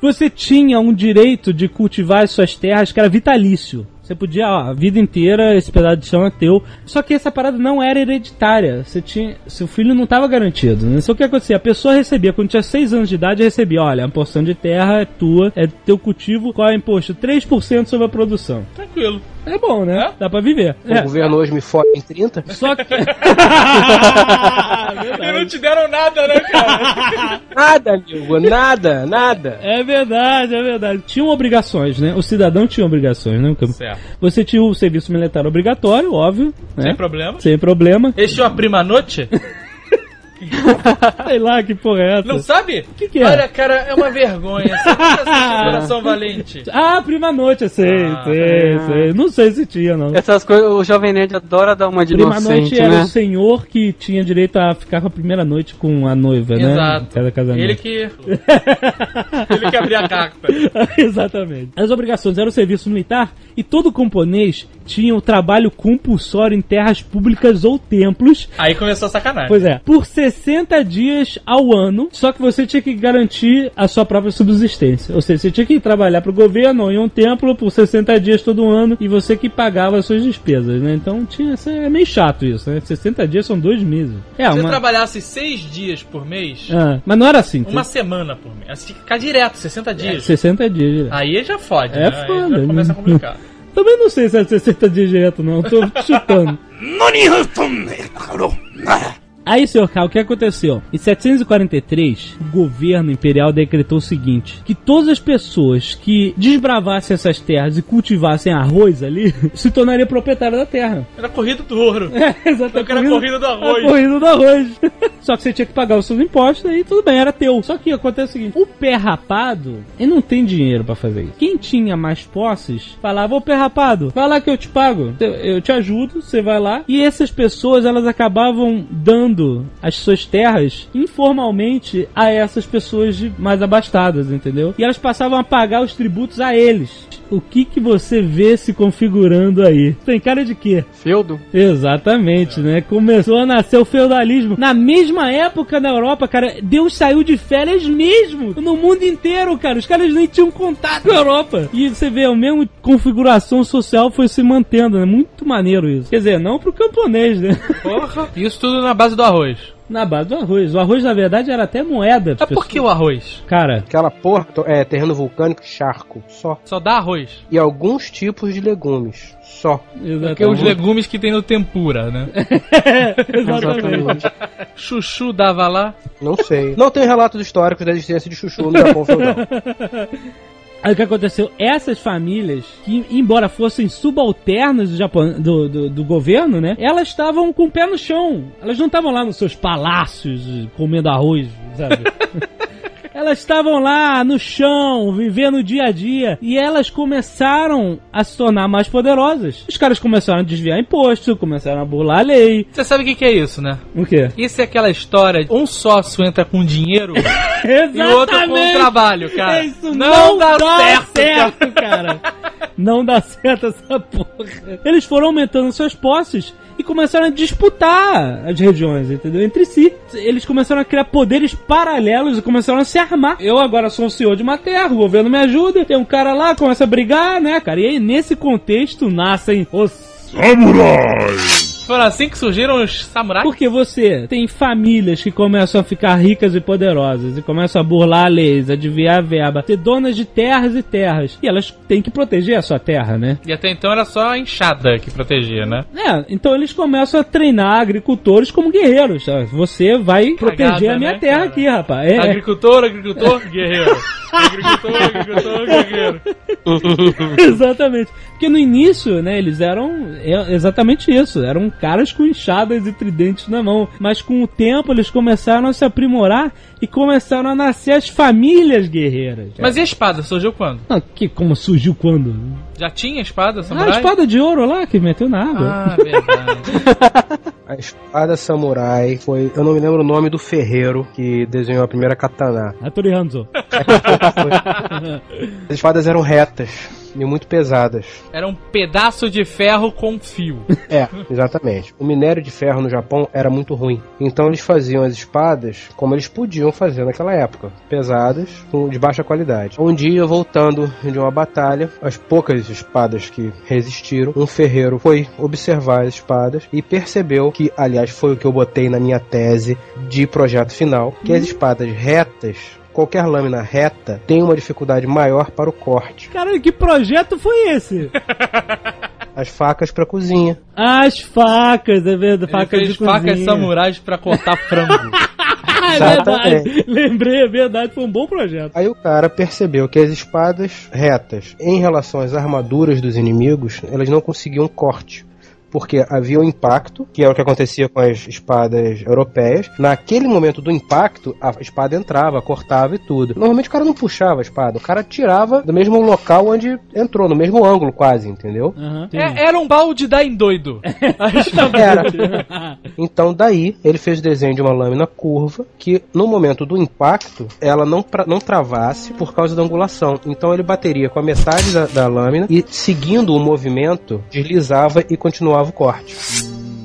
Speaker 2: você tinha um direito de cultivar as suas terras que era vitalício. Você podia, ó, a vida inteira esse pedaço de chão é teu. Só que essa parada não era hereditária. Você tinha, seu filho não estava garantido. Né? O que acontecia. A pessoa recebia, quando tinha 6 anos de idade, recebia, olha, uma porção de terra é tua, é teu cultivo, qual é o imposto? 3% sobre a produção.
Speaker 4: Tranquilo.
Speaker 2: É bom, né? Dá pra viver.
Speaker 5: O
Speaker 2: É.
Speaker 5: governo hoje me fode em 30.
Speaker 2: Só que. (laughs)
Speaker 4: E não te deram nada, né, cara? (laughs)
Speaker 5: Nada, amigo, nada, nada.
Speaker 2: É verdade, é verdade. Tinham obrigações, né? O cidadão tinha obrigações, né?
Speaker 4: certo.
Speaker 2: Você tinha o serviço militar obrigatório, óbvio, né?
Speaker 4: Sem problema.
Speaker 2: Sem problema.
Speaker 4: Eles tinham a prima noite? (laughs) (laughs)
Speaker 2: Sei lá que porra é essa.
Speaker 4: Não sabe? O
Speaker 2: que que é?
Speaker 4: Olha, cara, é uma vergonha. Você nunca (laughs) Coração Valente?
Speaker 2: Ah, prima noite, eu sei,
Speaker 4: Ah,
Speaker 2: sei, sei. Não sei se tinha, não.
Speaker 3: Essas coisas, o Jovem Nerd adora dar uma de
Speaker 2: Prima
Speaker 3: inocente,
Speaker 2: noite era
Speaker 3: né?
Speaker 2: o senhor que tinha direito a ficar com a primeira noite com a noiva, né?
Speaker 4: Exato.
Speaker 2: Cada casamento.
Speaker 4: Ele que. (laughs) Ele que abria a carta.
Speaker 2: Exatamente. As obrigações eram o serviço militar e todo camponês tinha o trabalho compulsório em terras públicas ou templos.
Speaker 4: Aí começou a sacanagem.
Speaker 2: Pois é, por 60 dias ao ano, só que você tinha que garantir a sua própria subsistência. Ou seja, você tinha que trabalhar pro governo ou em um templo por 60 dias todo ano e você que pagava as suas despesas, né? Então tinha, é meio chato isso, né? 60 dias são dois meses. É,
Speaker 4: Se você
Speaker 2: uma...
Speaker 4: trabalhasse seis dias por mês,
Speaker 2: Ah, mas não era assim.
Speaker 4: uma semana por mês. Assim, ficar direto, 60 dias.
Speaker 2: 60 dias. direto.
Speaker 4: Aí já fode,
Speaker 2: É
Speaker 4: né?
Speaker 2: foda,
Speaker 4: Aí já começa a
Speaker 2: né?
Speaker 4: complicar. (laughs)
Speaker 2: Também não sei se é 60 dias direto, não. Tô chutando. Aí, senhor K, o que aconteceu? Em 743, o governo imperial decretou o seguinte: que todas as pessoas que desbravassem essas terras e cultivassem arroz ali (laughs) se tornariam proprietários da terra.
Speaker 4: Era corrida do ouro. (laughs)
Speaker 2: É, exatamente.
Speaker 4: Era corrida do arroz.
Speaker 2: A corrida do arroz. Só que você tinha que pagar os seus impostos e tudo bem, era teu. Só que acontece o seguinte: o pé rapado, ele não tem dinheiro pra fazer isso. Quem tinha mais posses falava: Ô pé rapado, vai lá que eu te pago. Eu te ajudo, você vai lá. E essas pessoas, elas acabavam dando as suas terras informalmente a essas pessoas mais abastadas, entendeu? E elas passavam a pagar os tributos a eles. O que que você vê se configurando aí? Tem cara de quê?
Speaker 3: Feudo?
Speaker 2: Exatamente, né? Começou a nascer o feudalismo. Na mesma época na Europa, cara, Deus saiu de férias mesmo. No mundo inteiro, cara. Os caras nem tinham contato com a Europa. E você vê, a mesma configuração social foi se mantendo, né? Muito maneiro isso. Quer dizer, não pro camponês, né?
Speaker 4: Porra. Isso tudo na base do arroz.
Speaker 2: Na base do arroz. O arroz, na verdade, era até moeda.
Speaker 4: Mas por que o arroz?
Speaker 2: Cara,
Speaker 5: Aquela porra é terreno vulcânico, charco, só.
Speaker 4: Só dá arroz.
Speaker 5: E alguns tipos de legumes, só.
Speaker 4: Porque
Speaker 2: exatamente.
Speaker 4: os legumes que tem no tempura, né? (laughs)
Speaker 2: exatamente. (laughs)
Speaker 4: Chuchu dava lá.
Speaker 5: Não sei. Não tem relatos históricos da existência de chuchu no Japão feudal. (laughs)
Speaker 2: Aí o que aconteceu? Essas famílias, que embora fossem subalternas do, Japão, do, do, do governo, né? Elas estavam com o pé no chão. Elas não estavam lá nos seus palácios comendo arroz, sabe? (laughs) Elas estavam lá no chão, vivendo o dia a dia, e elas começaram a se tornar mais poderosas. Os caras começaram a desviar imposto, começaram a burlar a lei.
Speaker 4: Você sabe o que, que é isso, né?
Speaker 2: O quê?
Speaker 4: Isso é aquela história: um sócio entra com dinheiro (laughs) e o outro com o trabalho, cara.
Speaker 2: Isso
Speaker 4: não, dá, certo,
Speaker 2: certo, cara. Não dá certo essa porra. Eles foram aumentando suas posses e começaram a disputar as regiões, entendeu? Entre si. Eles começaram a criar poderes paralelos e começaram a se armar. Eu agora sou um senhor de uma terra, o governo me ajuda, tem um cara lá, começa a brigar, né, cara? E aí, nesse contexto, nascem os
Speaker 1: Samurai!
Speaker 4: Foram assim que surgiram os samurais?
Speaker 2: Porque você tem famílias que começam a ficar ricas e poderosas e começam a burlar leis, a desviar a verba, ter donas de terras e terras. E elas têm que proteger a sua terra, né?
Speaker 4: E até então era só a enxada que protegia, né?
Speaker 2: É, então eles começam a treinar agricultores como guerreiros. sabe? Você vai proteger a minha
Speaker 4: né,
Speaker 2: terra
Speaker 4: cara?
Speaker 2: aqui, rapaz. É,
Speaker 4: Agricultor, agricultor, guerreiro. (laughs) Agricultor, agricultor, guerreiro. (laughs)
Speaker 2: exatamente. Porque no início, né, eles eram é, exatamente isso. Eram caras com enxadas e tridentes na mão. Mas com o tempo eles começaram a se aprimorar e começaram a nascer as famílias guerreiras.
Speaker 4: Mas e a espada? Surgiu quando?
Speaker 2: Ah, que como surgiu quando?
Speaker 4: Já tinha espada
Speaker 2: Ah,
Speaker 4: samurai?
Speaker 2: a espada de ouro lá que meteu na água.
Speaker 4: Ah, verdade. (laughs)
Speaker 5: A espada samurai foi. Eu não me lembro o nome do ferreiro que desenhou a primeira katana.
Speaker 2: Hattori Hanzo. (laughs)
Speaker 5: As espadas eram retas. E muito pesadas.
Speaker 4: Era um pedaço de ferro com fio. (laughs)
Speaker 5: É, exatamente. O minério de ferro no Japão era muito ruim. Então eles faziam as espadas como eles podiam fazer naquela época. Pesadas, com- de baixa qualidade. Um dia, voltando de uma batalha, as poucas espadas que resistiram, um ferreiro foi observar as espadas e percebeu que, aliás, foi o que eu botei na minha tese de projeto final, que as espadas retas, qualquer lâmina reta, tem uma dificuldade maior para o corte.
Speaker 2: Caralho, que projeto foi esse?
Speaker 5: As facas para cozinha.
Speaker 2: As facas, é verdade, facas de cozinha.
Speaker 4: facas samurais pra cortar frango.
Speaker 2: Ah, (laughs) é
Speaker 5: Exatamente.
Speaker 2: verdade. Lembrei, é verdade, foi um bom projeto.
Speaker 5: Aí o cara percebeu que as espadas retas, em relação às armaduras dos inimigos, elas não conseguiam corte. Porque havia um impacto, que é o que acontecia com as espadas europeias. Naquele momento do impacto, a espada entrava, cortava e tudo. Normalmente o cara não puxava a espada, o cara tirava do mesmo local onde entrou, no mesmo ângulo quase, entendeu?
Speaker 2: Aham.
Speaker 4: É- era um balde da endoido. (laughs)
Speaker 5: Era. Então daí ele fez o desenho de uma lâmina curva que no momento do impacto ela não, pra- não travasse por causa da angulação. Então ele bateria com a metade da, da lâmina e seguindo o movimento deslizava e continuava o corte.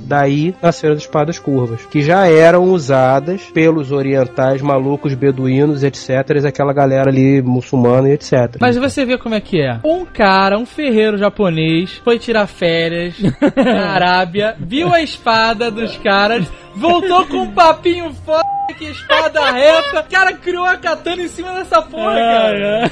Speaker 5: Daí nasceram as espadas curvas, que já eram usadas pelos orientais malucos, beduínos, etc. Aquela galera ali muçulmana e etc.
Speaker 4: Mas você vê como é que é. Um cara, um ferreiro japonês, foi tirar férias (laughs) na Arábia, viu a espada dos caras, voltou com um papinho foda que espada reta. O cara criou a katana em cima dessa porra, cara.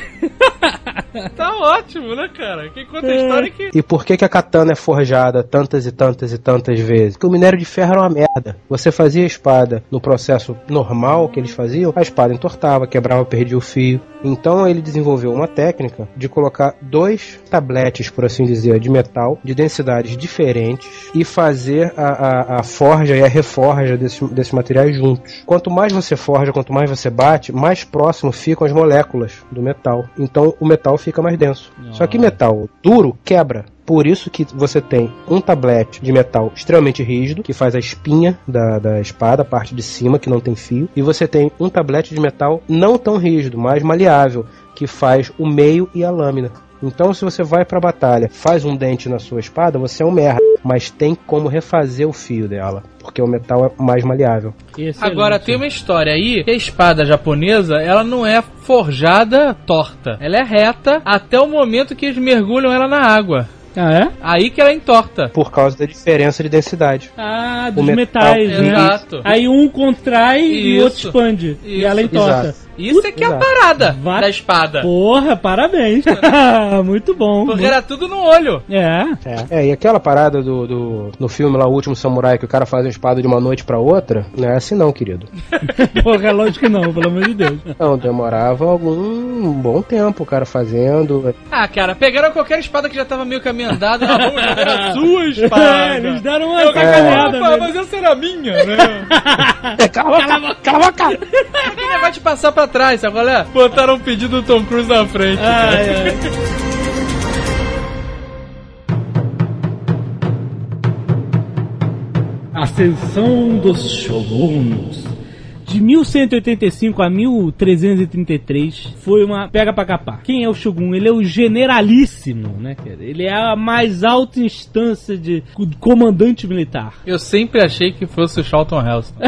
Speaker 4: (laughs) Tá ótimo, né, cara? Quem conta a história é que.
Speaker 5: E por que, que a katana é forjada tantas e tantas e tantas vezes? Porque o minério de ferro era uma merda. Você fazia a espada no processo normal que eles faziam, a espada entortava, quebrava, perdia o fio. Então ele desenvolveu uma técnica de colocar dois tabletes, por assim dizer, de metal, de densidades diferentes, e fazer a, a, a forja e a reforja desses, desses materiais juntos. Quanto mais você forja, quanto mais você bate, mais próximo ficam as moléculas do metal. Então o metal fica mais denso. Só que metal duro quebra. Por isso que você tem um tablete de metal extremamente rígido, que faz a espinha da, da espada, a parte de cima, que não tem fio, e você tem um tablete de metal não tão rígido, mais maleável, que faz o meio e a lâmina. Então, se você vai pra batalha, faz um dente na sua espada, você é um merda, mas tem como refazer o fio dela, porque o metal é mais maleável.
Speaker 2: Excelente.
Speaker 4: Agora tem uma história aí que a espada japonesa ela não é forjada torta. Ela é reta até o momento que eles mergulham ela na água.
Speaker 2: Ah, é?
Speaker 4: Aí que ela entorta.
Speaker 5: Por causa da diferença de densidade.
Speaker 2: Ah, dos
Speaker 5: metal.
Speaker 2: metais, né?
Speaker 4: Exato.
Speaker 2: Aí um contrai e o
Speaker 4: Isso.
Speaker 2: outro expande. E
Speaker 4: Isso.
Speaker 2: ela entorta.
Speaker 5: Exato.
Speaker 4: Isso é que é a parada
Speaker 2: Va-
Speaker 4: da espada.
Speaker 2: Porra, parabéns. (laughs) Muito bom.
Speaker 4: Porque era tudo no olho.
Speaker 2: É.
Speaker 5: É, e aquela parada do, do no filme lá, O Último Samurai, que o cara faz uma espada de uma noite pra outra, não é assim não, querido. (laughs)
Speaker 2: Porra, lógico que não, pelo amor de Deus.
Speaker 5: Não, demorava algum bom tempo o cara fazendo.
Speaker 4: Ah, cara, pegaram qualquer espada que já tava meio caminho andado. Ah, vamos jogar a sua
Speaker 2: É,
Speaker 4: espada.
Speaker 2: eles deram uma
Speaker 4: Eu,
Speaker 2: sacaneada.
Speaker 4: Opa,
Speaker 2: né?
Speaker 4: mas essa era minha, né? (laughs)
Speaker 5: Cala a boca! Cala a boca!
Speaker 4: Ele vai te passar pra trás, sabe qual é? Botaram um pedido do Tom Cruise na frente.
Speaker 2: Ai, ai. Ascensão dos Shoguns. De 1185 a 1333 foi uma pega pra capar. Quem é o Shogun? Ele é o generalíssimo, né, cara? Ele é a mais alta instância de comandante militar.
Speaker 4: Eu sempre achei que fosse o Charlton Heston. (laughs)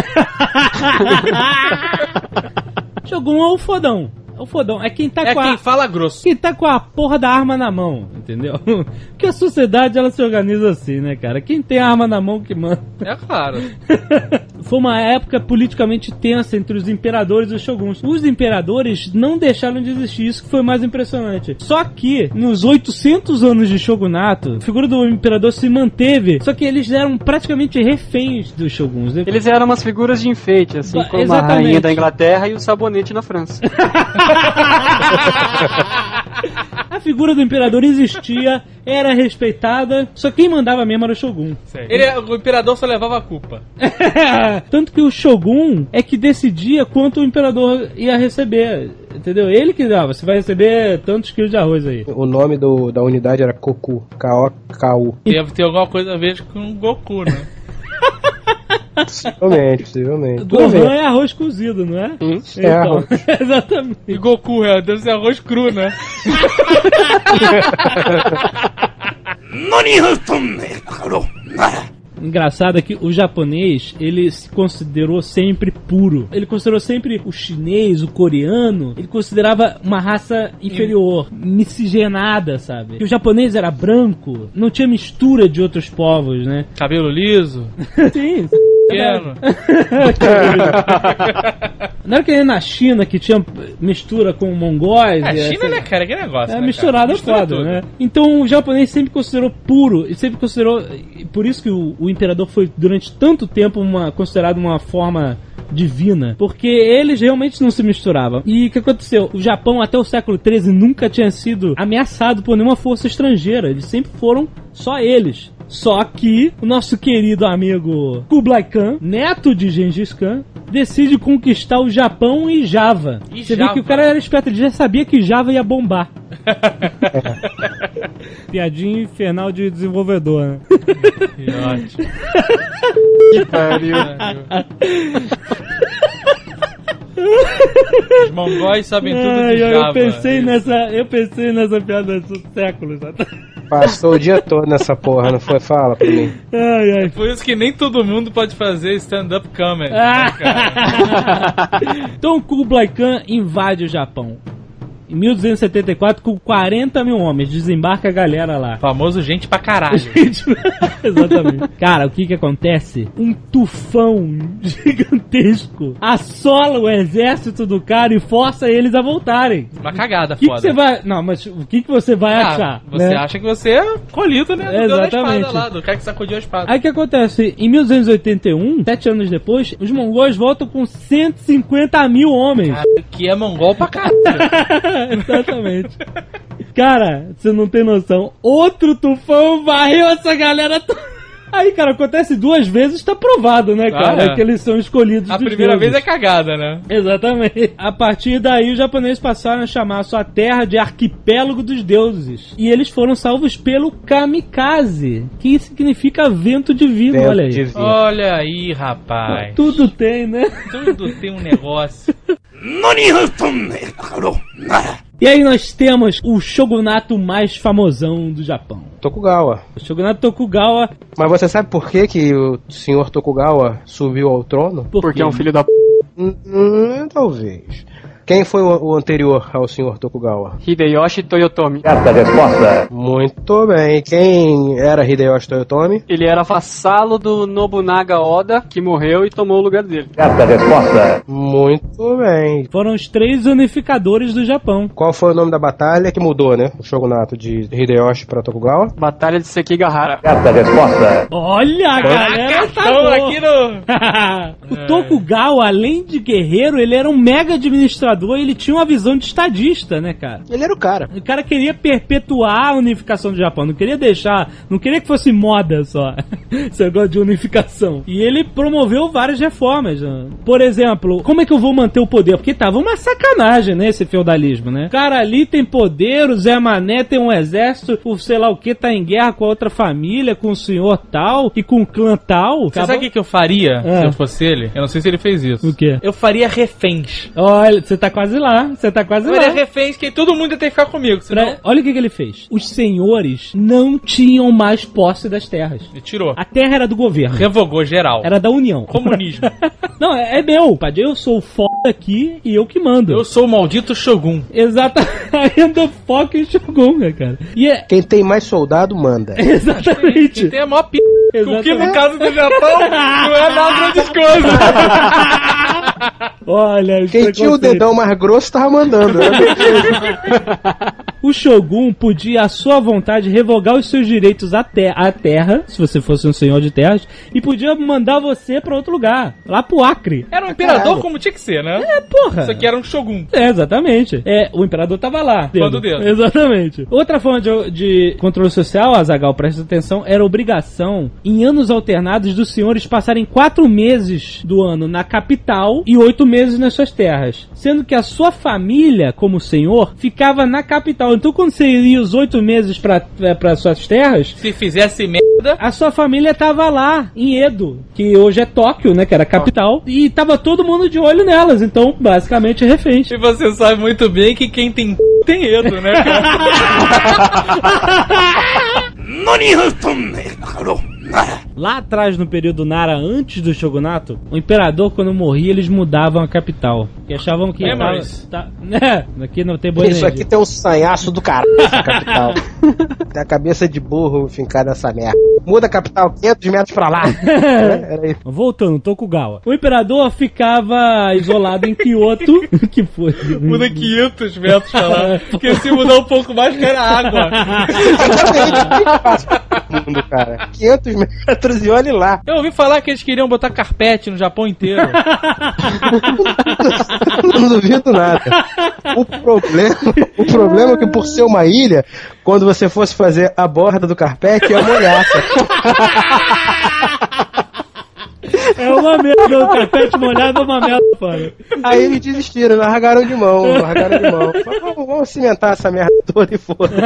Speaker 2: Shogun é o fodão. É o fodão. É quem tá
Speaker 4: É
Speaker 2: com a...
Speaker 4: quem fala grosso.
Speaker 2: que tá com a porra da arma na mão, entendeu? (laughs) Porque a sociedade ela se organiza assim, né, cara? Quem tem a arma na mão que manda.
Speaker 4: É claro. (laughs)
Speaker 2: Foi uma época politicamente tensa entre os imperadores e os shoguns. Os imperadores não deixaram de existir, isso que foi mais impressionante. Só que, nos 800 anos de shogunato, a figura do imperador se manteve, só que eles eram praticamente reféns dos shoguns. né?
Speaker 3: Eles eram umas figuras de enfeite, assim como a
Speaker 2: exatamente.
Speaker 3: rainha da Inglaterra e o sabonete na França. (laughs) (laughs)
Speaker 2: A figura do imperador existia, era respeitada, só quem mandava mesmo era o shogun.
Speaker 4: Ele, o imperador só levava a culpa. (laughs)
Speaker 2: Tanto que o Shogun é que decidia quanto o imperador ia receber. Entendeu? Ele que dava, você vai receber tantos quilos de arroz aí.
Speaker 5: O nome do, da unidade era Koku. K-O-K-U.
Speaker 4: Deve ter alguma coisa a ver com o Goku, né? (laughs)
Speaker 5: Possivelmente, possivelmente.
Speaker 2: Gohan é arroz cozido, não é?
Speaker 5: Hum, é arroz. (laughs)
Speaker 2: Exatamente.
Speaker 4: E Goku, é, deve ser arroz cru, né?
Speaker 2: Engraçado é que o japonês, ele se considerou sempre puro. Ele considerou sempre o chinês, o coreano, ele considerava uma raça inferior, miscigenada, sabe? Que o japonês era branco, não tinha mistura de outros povos, né?
Speaker 4: Cabelo liso, (laughs)
Speaker 2: Sim.
Speaker 4: Pequeno. (laughs)
Speaker 2: Não era que nem na China que tinha mistura com mongóis.
Speaker 4: A
Speaker 2: e
Speaker 4: China,
Speaker 2: essa-
Speaker 4: né, cara? É que negócio.
Speaker 2: É
Speaker 4: né,
Speaker 2: misturado é foda, né? Então o japonês sempre considerou puro, e sempre considerou. Por isso que o, o imperador foi durante tanto tempo uma, considerado uma forma divina, porque eles realmente não se misturavam. E o que aconteceu? O Japão até o século XIII nunca tinha sido ameaçado por nenhuma força estrangeira, eles sempre foram só eles. Só que o nosso querido amigo Kublai Khan, neto de Gengis Khan, decide conquistar o Japão e Java.
Speaker 4: E
Speaker 2: Você vê
Speaker 4: Java?
Speaker 2: que o cara era esperto, ele já sabia que Java ia bombar. (laughs) Piadinha infernal de desenvolvedor, né?
Speaker 4: Que ótimo.
Speaker 5: Que pariu.
Speaker 4: Os mongóis sabem tudo de Java.
Speaker 2: eu pensei nessa, eu pensei nessa piada há séculos.
Speaker 5: Passou o dia todo nessa porra, não foi? Fala pra mim.
Speaker 2: Ai, ai.
Speaker 4: Por isso que nem todo mundo pode fazer stand-up comedy.
Speaker 2: Ah.
Speaker 4: né, cara? (laughs)
Speaker 2: então Kublai Khan invade o Japão. Em 1274, com 40 mil homens, desembarca a galera lá.
Speaker 4: Famoso gente pra caralho. (laughs)
Speaker 2: Gente, Exatamente. Cara, o que que acontece? Um tufão gigantesco assola o exército do cara e força eles a voltarem.
Speaker 4: Uma cagada
Speaker 2: O que que
Speaker 4: foda.
Speaker 2: você vai... Não, mas o que que você vai
Speaker 4: Ah,
Speaker 2: achar?
Speaker 4: Você
Speaker 2: né?
Speaker 4: acha que você é colhido, né? Da
Speaker 2: Exatamente.
Speaker 4: espada lá, do cara que sacudiu a espada.
Speaker 2: Aí o que acontece? Em 1281, sete anos depois, os mongóis voltam com 150 mil homens.
Speaker 4: Cara, que é mongol pra caralho. (laughs) (laughs)
Speaker 2: Exatamente. Cara, você não tem noção. Outro tufão varreu essa galera toda. Aí, cara, acontece duas vezes, tá provado, né, cara?
Speaker 4: Ah, é.
Speaker 2: Que eles são escolhidos
Speaker 4: A
Speaker 2: dos
Speaker 4: primeira
Speaker 2: deuses.
Speaker 4: vez é cagada, né?
Speaker 2: Exatamente. A partir daí, os japoneses passaram a chamar a sua terra de arquipélago dos deuses. E eles foram salvos pelo kamikaze, que significa vento divino,
Speaker 5: Vento
Speaker 2: olha aí.
Speaker 5: divino.
Speaker 4: Olha aí, rapaz.
Speaker 2: Tudo tem, né?
Speaker 4: Tudo tem um negócio.
Speaker 2: E aí nós temos o shogunato mais famosão do Japão.
Speaker 5: Tokugawa.
Speaker 2: O shogunato Tokugawa.
Speaker 5: Mas você sabe por que, que o senhor Tokugawa subiu ao trono?
Speaker 2: Por
Speaker 3: Porque é um filho da p.
Speaker 5: Hum, hum, talvez. Quem foi o, o anterior ao senhor Tokugawa?
Speaker 3: Hideyoshi Toyotomi.
Speaker 5: Muito bem. Quem era Hideyoshi Toyotomi?
Speaker 3: Ele era vassalo do Nobunaga Oda, que morreu e tomou o lugar dele.
Speaker 5: Muito bem.
Speaker 2: Foram os três unificadores do Japão.
Speaker 5: Qual foi o nome da batalha que mudou, né? O shogunato de Hideyoshi para Tokugawa?
Speaker 3: Batalha de Sekigahara.
Speaker 2: Olha, a galera tá boa.
Speaker 4: aqui no. (laughs)
Speaker 2: o Tokugawa, além de guerreiro, ele era um mega administrador e ele tinha uma visão de estadista, né, cara?
Speaker 5: Ele era o cara.
Speaker 2: O cara queria perpetuar a unificação do Japão, não queria deixar, não queria que fosse moda só, (laughs) esse negócio de unificação. E ele promoveu várias reformas. né? Por exemplo, como é que eu vou manter o poder? Porque tava uma sacanagem, né, esse feudalismo, né? O cara ali tem poder, o Zé Mané tem um exército, o sei lá o que tá em guerra com a outra família, com o senhor tal e com o clã tal.
Speaker 4: Você sabe o que, que eu faria
Speaker 2: É.
Speaker 4: se eu fosse ele? Eu não sei se ele fez isso.
Speaker 2: O quê?
Speaker 4: Eu faria reféns.
Speaker 2: Olha, você tá quase lá, você tá quase
Speaker 4: Eu
Speaker 2: lá.
Speaker 4: faria reféns que todo mundo ia ter que ficar comigo. Senão...
Speaker 2: Pra- Olha o que, que ele fez. Os senhores não tinham mais posse das terras.
Speaker 4: Ele tirou.
Speaker 2: A terra era do governo.
Speaker 4: Revogou geral.
Speaker 2: Era da União.
Speaker 4: Comunismo. (laughs)
Speaker 2: Não, é, é meu, padre. Eu sou o foda aqui e eu que mando.
Speaker 4: Eu sou o maldito Shogun.
Speaker 2: Exatamente. (laughs) Ainda foca em Shogun, né, cara? E é.
Speaker 5: Quem tem mais soldado manda. (laughs)
Speaker 2: Exatamente.
Speaker 4: Que tem a maior p. O que no caso do Japão não é nada grandes coisas.
Speaker 2: Olha,
Speaker 5: Quem tinha o dedão mais grosso tava mandando. Né? (laughs)
Speaker 2: O Shogun podia, à sua vontade, revogar os seus direitos à, te- à terra, se você fosse um senhor de terras, e podia mandar você pra outro lugar, lá pro Acre.
Speaker 4: Era um imperador
Speaker 5: Caralho.
Speaker 4: como tinha que ser, né?
Speaker 2: É, porra.
Speaker 4: Isso aqui era um Shogun.
Speaker 2: É, exatamente. É, o imperador tava lá.
Speaker 4: Quando dedo.
Speaker 2: Exatamente. Outra forma de, de controle social, Azagal, presta atenção, era a obrigação, em anos alternados, dos senhores passarem quatro meses do ano na capital e oito meses nas suas terras. Sendo que a sua família, como senhor, ficava na capital Então quando você ia os oito meses pra, é, suas terras,
Speaker 4: Se fizesse merda.
Speaker 2: a sua família tava lá, em Edo, que hoje é Tóquio, né? Que era a capital, e tava todo mundo de olho nelas. Então, basicamente, reféns.
Speaker 4: E você sabe muito bem que quem tem tem Edo, né, cara? (laughs)
Speaker 2: Lá atrás, no período Nara, antes do Shogunato, o imperador, quando morria, eles mudavam a capital. Que achavam que.
Speaker 4: Memories.
Speaker 2: Tá, né? Aqui não tem boa
Speaker 5: Isso
Speaker 2: energia.
Speaker 5: aqui tem um sanhaço do caralho, essa capital. (laughs) tem a cabeça de burro fincada nessa merda. Muda a capital 500 metros pra lá. É, (laughs) Era isso.
Speaker 2: Voltando, Tokugawa. O imperador ficava isolado em Kyoto. (laughs) que foi?
Speaker 4: Muda 500 metros pra lá. Porque se mudar um pouco mais, cai na água.
Speaker 5: mundo, cara. 500 metros e olhe lá.
Speaker 4: Eu ouvi falar que eles queriam botar carpete no Japão inteiro. (laughs)
Speaker 5: Não duvido nada. O problema, o problema é que por ser uma ilha, quando você fosse fazer a borda do carpete, ia molhar. (laughs)
Speaker 2: É uma merda, o carpete molhado é uma merda, mano.
Speaker 5: Aí eles desistiram, largaram de mão, largaram de mão. Vamos, vamos cimentar essa merda toda e foda. (laughs)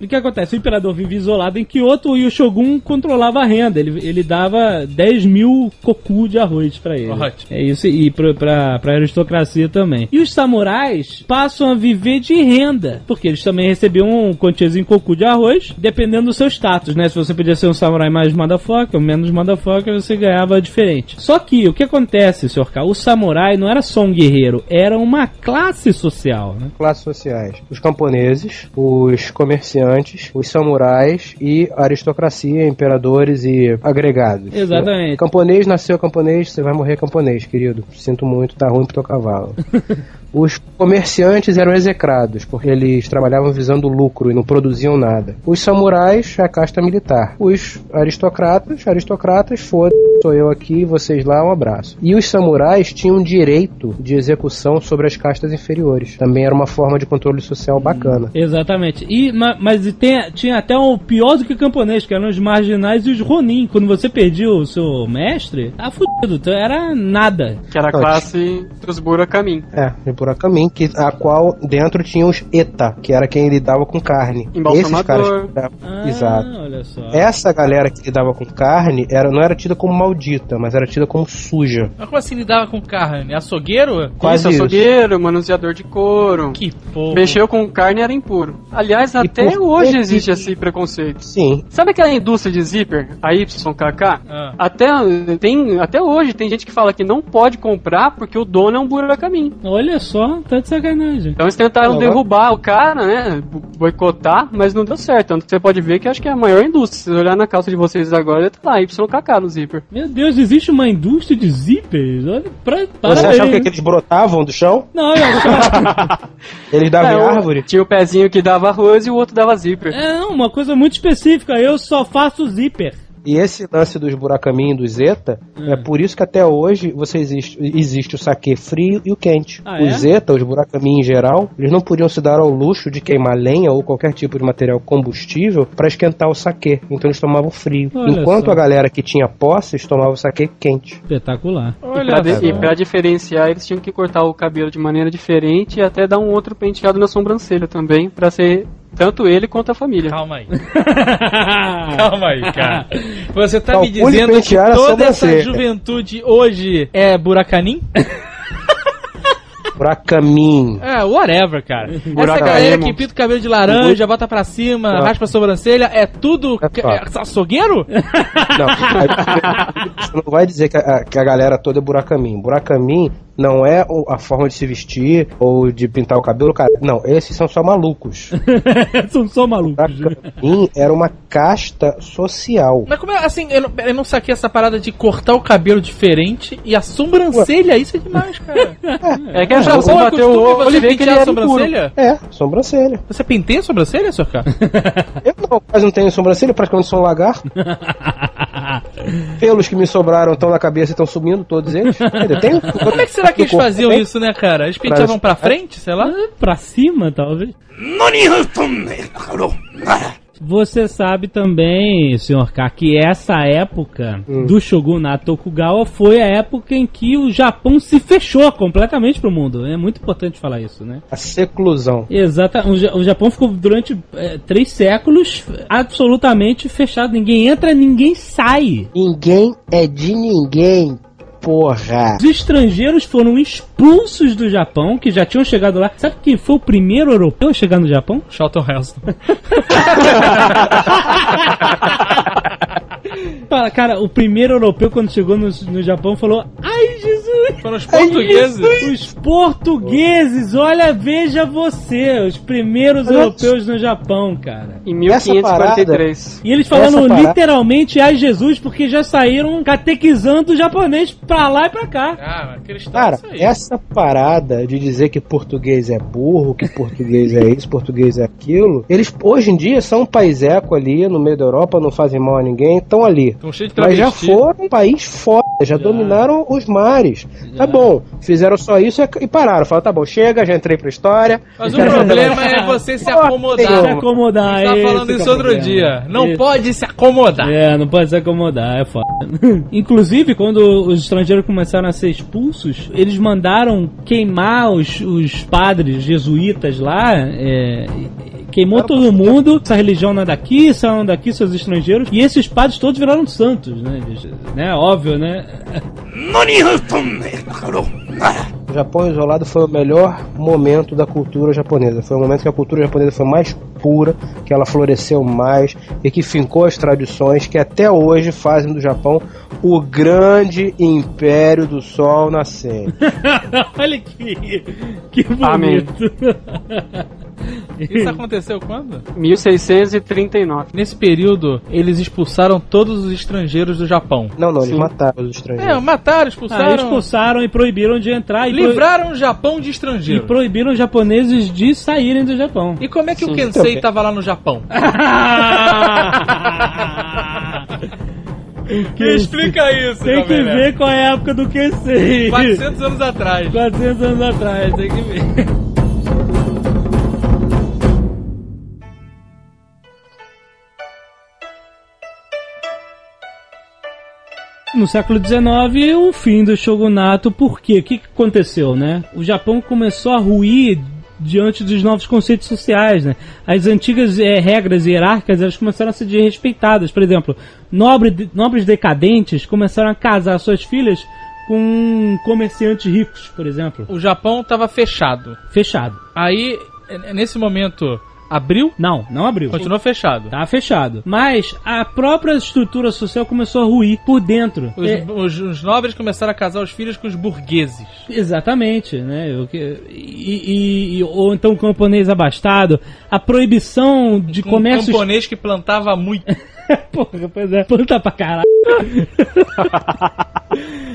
Speaker 2: O que acontece? O imperador vivia isolado em Kyoto e o Shogun controlava a renda. Ele, ele dava 10 mil koku de arroz pra ele.
Speaker 4: Ótimo.
Speaker 2: É isso, e pra, pra, pra aristocracia também. E os samurais passam a viver de renda, porque eles também recebiam um quantiazinho koku de arroz, dependendo do seu status, né? Se você podia ser um samurai mais motherfucker ou menos motherfucker, você ganhava diferente. Só que, o que acontece, Sr. K? O samurai não era só um guerreiro, era uma classe social, né?
Speaker 5: Classes sociais. Os camponeses, os comerciantes, os samurais e a aristocracia, imperadores e agregados.
Speaker 2: Exatamente.
Speaker 5: Camponês nasceu camponês, você vai morrer camponês, querido. Sinto muito, tá ruim pro teu cavalo. (laughs) Os comerciantes eram execrados, porque eles trabalhavam visando lucro e não produziam nada. Os samurais, a casta militar. Os aristocratas, aristocratas, foda sou eu aqui, vocês lá, um abraço. E os samurais tinham direito de execução sobre as castas inferiores. Também era uma forma de controle social bacana.
Speaker 2: Exatamente. E, ma- mas e tem- tinha até um pior do que o camponês, que eram os marginais e os ronin. Quando você perdia o seu mestre, tá fudido. Então era nada.
Speaker 3: Que era a classe dos Buracamin.
Speaker 5: É, de Buracamin, que, a qual dentro tinha os ETA, que era quem lidava com carne. Esses caras lidavam-
Speaker 2: Ah,
Speaker 5: Exato.
Speaker 2: olha só.
Speaker 5: Essa galera que lidava com carne era, não era tida como maldita, mas era tida como suja.
Speaker 4: Mas como assim lidava com carne? Açougueiro?
Speaker 5: Quase
Speaker 3: isso,
Speaker 5: isso.
Speaker 3: açougueiro, manuseador de couro.
Speaker 4: Que porra.
Speaker 3: Mexeu com carne era impuro. Aliás,
Speaker 5: E
Speaker 3: até
Speaker 5: por
Speaker 3: hoje
Speaker 5: que
Speaker 3: existe esse preconceito.
Speaker 5: Sim.
Speaker 3: Sabe aquela indústria de zíper, a YKK?
Speaker 4: Ah.
Speaker 3: Até, tem, até hoje tem gente que fala que não pode comprar porque o dono é um buracamin.
Speaker 2: Olha só, tá de sacanagem.
Speaker 3: Então eles tentaram derrubar o cara, né? bo- Boicotar, mas não deu certo. Tanto que você pode ver que acho que é a maior indústria. Se você olhar na calça de vocês agora, tá lá, YKK no zíper.
Speaker 2: Meu Deus, existe uma indústria de zippers? Olha, pra,
Speaker 5: Você achava que, que eles brotavam do chão?
Speaker 2: Não, eu (laughs)
Speaker 5: Eles davam
Speaker 3: É,
Speaker 5: árvore?
Speaker 3: Tinha o pezinho que dava arroz e o outro dava zíper.
Speaker 2: É não, uma coisa muito específica. Eu só faço zíper.
Speaker 5: E esse lance dos buracamin e do Zeta, é por isso que até hoje você existe, existe o saque frio e o quente.
Speaker 2: Ah,
Speaker 5: os
Speaker 2: é?
Speaker 5: Zeta, os buracamin em geral, eles não podiam se dar ao luxo de queimar lenha ou qualquer tipo de material combustível para esquentar o saque. Então eles tomavam frio.
Speaker 2: Olha
Speaker 5: Enquanto
Speaker 2: só.
Speaker 5: a galera que tinha posses tomava o saque quente.
Speaker 2: Espetacular.
Speaker 3: E e pra diferenciar, eles tinham que cortar o cabelo de maneira diferente e até dar um outro penteado na sobrancelha também, pra ser tanto ele quanto a família.
Speaker 4: Calma aí. (laughs) Calma aí, cara. Você tá me
Speaker 5: Calcule
Speaker 4: dizendo que toda essa juventude hoje é buracanim? (laughs)
Speaker 5: Buracamin.
Speaker 4: É, whatever, cara. Essa galera que pinta o cabelo de laranja, bota pra cima,
Speaker 5: Não.
Speaker 4: raspa a sobrancelha, é tudo
Speaker 5: É
Speaker 4: é açougueiro?
Speaker 5: Não, você não vai dizer que a, que a galera toda é buracamin. Buracamin não é a forma de se vestir ou de pintar o cabelo, cara. Não, esses são só malucos. (laughs)
Speaker 2: São só malucos.
Speaker 5: Buracamin era uma casta social.
Speaker 4: Mas como é, assim, eu não, eu não saquei essa parada de cortar o cabelo diferente e a sobrancelha, isso é demais, cara.
Speaker 3: É que
Speaker 4: No
Speaker 3: a você
Speaker 4: é
Speaker 3: bateu o olho
Speaker 4: você
Speaker 3: vê que ele
Speaker 4: pentear a sobrancelha?
Speaker 5: É, sobrancelha.
Speaker 4: Você penteia a sobrancelha, senhor cara?
Speaker 5: Eu não, quase não tenho sobrancelha, praticamente sou um lagarto. (laughs) Pelos que me sobraram estão na cabeça e estão sumindo, todos eles. Tenho,
Speaker 4: Como é que será que eles faziam isso, né, cara? Eles penteavam pra frente, sei lá?
Speaker 2: pra cima, talvez. Você sabe também, senhor K, que essa época
Speaker 5: Hum.
Speaker 2: do Shogunato Tokugawa foi a época em que o Japão se fechou completamente pro mundo. É muito importante falar isso, né?
Speaker 5: A seclusão.
Speaker 2: Exato. O, Ja- o Japão ficou durante é, três séculos absolutamente fechado. Ninguém entra, ninguém sai.
Speaker 5: Ninguém é de ninguém, porra.
Speaker 2: Os estrangeiros foram expulsos do Japão, que já tinham chegado lá. Sabe quem foi o primeiro europeu a chegar no Japão?
Speaker 4: Charlton Heston. (laughs)
Speaker 2: Fala, Cara, o primeiro europeu quando chegou no, no Japão falou: Ai, Jesus!
Speaker 4: Foram os (laughs) portugueses.
Speaker 2: Os portugueses, olha, veja você, os primeiros
Speaker 5: Mas-
Speaker 2: europeus no Japão, cara.
Speaker 3: Em
Speaker 5: Essa
Speaker 3: 1543.
Speaker 2: E eles falando
Speaker 5: parada-
Speaker 2: literalmente ai Jesus, porque já saíram catequizando o japonês pra lá e pra cá.
Speaker 4: Ah,
Speaker 5: Cara,
Speaker 4: isso aí.
Speaker 5: essa parada de dizer que português é burro, que português é isso, português é aquilo, eles hoje em dia são um país eco ali no meio da Europa, não fazem mal a ninguém, estão ali.
Speaker 4: Tão cheio de
Speaker 5: Mas já foram um país foda, já, dominaram os mares. Tá bom, fizeram só isso e- pararam. Falaram, tá bom, chega, já entrei pra história.
Speaker 4: Mas o problema é você se
Speaker 5: Porra,
Speaker 2: Se
Speaker 4: acomodar.
Speaker 2: acomodar,
Speaker 4: A gente tava falando
Speaker 2: é
Speaker 4: isso outro
Speaker 2: problema.
Speaker 4: dia. Não
Speaker 2: Esse-
Speaker 4: pode se acomodar.
Speaker 2: É, não pode se acomodar, é foda. (laughs) Inclusive, quando os estrangeiros começaram a ser expulsos, eles mandaram queimar os, os padres jesuítas lá. é, queimou todo mundo, essa religião não é daqui, são daqui, seus estrangeiros. E esses padres todos viraram santos, né? Né? Óbvio, né?
Speaker 5: O Japão isolado foi o melhor momento da cultura japonesa. Foi o momento que a cultura japonesa foi mais pura, que ela floresceu mais e que fincou as tradições que até hoje fazem do Japão o grande império do sol nascente. (laughs)
Speaker 2: Olha que, que
Speaker 3: Amém. (laughs)
Speaker 4: Isso aconteceu quando?
Speaker 3: 1639.
Speaker 4: Nesse período, eles expulsaram todos os estrangeiros do Japão.
Speaker 5: Não, não, eles
Speaker 3: Sim.
Speaker 5: mataram os
Speaker 4: É,
Speaker 5: estrangeiros.
Speaker 4: mataram, expulsaram.
Speaker 2: Ah, expulsaram e proibiram de entrar e, pro-
Speaker 4: Livraram o Japão de
Speaker 2: e
Speaker 4: estrangeiros.
Speaker 2: proibiram os japoneses de saírem do Japão.
Speaker 4: E como é que o
Speaker 3: Sim.
Speaker 4: Kensei
Speaker 5: Então,
Speaker 4: tava lá no Japão? (laughs) Explica isso,
Speaker 2: Tem que ver qual é a época do que sei.
Speaker 4: 400 anos atrás.
Speaker 2: 400 anos atrás, tem que ver. No século XIX, o fim do shogunato, por quê? O que, que aconteceu, né? O Japão começou a ruir diante dos novos conceitos sociais, né? As antigas eh, regras hierárquicas, elas começaram a ser desrespeitadas. Por exemplo, nobre- nobres decadentes começaram a casar suas filhas com comerciantes ricos, por exemplo.
Speaker 4: O Japão tava fechado.
Speaker 2: Fechado.
Speaker 4: Aí, nesse momento, abriu,
Speaker 2: Não, não abriu.
Speaker 4: continuou fechado.
Speaker 2: Tá fechado. Mas a própria estrutura social começou a ruir por dentro.
Speaker 4: Os,
Speaker 2: É,
Speaker 4: os- os nobres começaram a casar os filhos com os burgueses.
Speaker 2: Exatamente, né? E, e- e- ou então o camponês abastado. A proibição de
Speaker 4: Um
Speaker 2: comércio.
Speaker 4: camponês que plantava muito. (laughs)
Speaker 2: Porra, pois é, planta pra caralho. (laughs)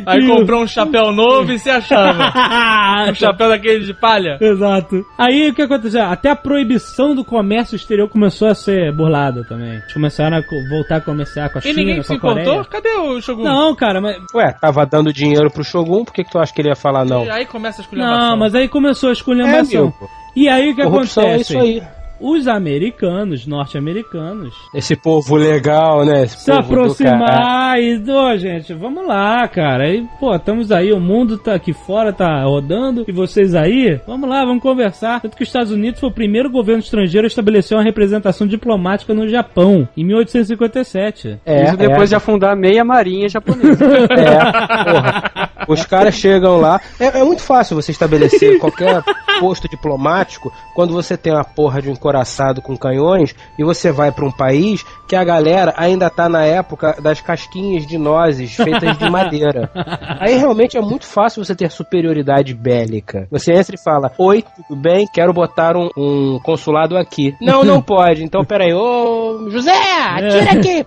Speaker 4: Aí comprou um chapéu novo e se achava. (laughs) Um chapéu daquele de palha.
Speaker 2: Exato. Aí o que aconteceu? Até a proibição do comércio exterior começou a ser burlada também. Eles começaram a voltar a comerciar com a
Speaker 4: E
Speaker 2: China,
Speaker 4: ninguém
Speaker 2: com
Speaker 4: se
Speaker 2: a Coreia.
Speaker 4: importou? Cadê o Shogun?
Speaker 2: Não, cara, mas
Speaker 5: Ué, tava dando dinheiro pro Shogun, por que, que tu acha que ele ia falar não?
Speaker 4: E aí começa a esculhambação.
Speaker 2: Não, mas aí começou a
Speaker 5: É,
Speaker 2: esculhambação.
Speaker 5: amigo.
Speaker 2: e aí o que
Speaker 5: Corrupção é
Speaker 2: acontece?
Speaker 5: isso aí.
Speaker 2: Os americanos, norte-americanos,
Speaker 5: Esse povo legal, né? Esse
Speaker 2: se
Speaker 5: povo do caralho.
Speaker 2: aproximar e, ô gente, vamos lá, cara. E, pô, estamos aí, o mundo tá aqui fora, tá rodando, e vocês aí, vamos lá, vamos conversar. Tanto que os Estados Unidos foi o primeiro governo estrangeiro a estabelecer uma representação diplomática no Japão, em 1857.
Speaker 5: É,
Speaker 3: Isso depois
Speaker 5: é.
Speaker 3: de afundar meia marinha japonesa. (laughs)
Speaker 5: É, porra. Os caras chegam lá. É, é muito fácil você estabelecer (laughs) qualquer posto diplomático quando você tem uma porra de um encoraçado com canhões e você vai pra um país que a galera ainda tá na época das casquinhas de nozes feitas de madeira. (laughs) Aí realmente é muito fácil você ter superioridade bélica. Você entra e fala: Oi, tudo bem? Quero botar um, um consulado aqui. Não, não (laughs) pode. Então peraí, ô José, atira aqui!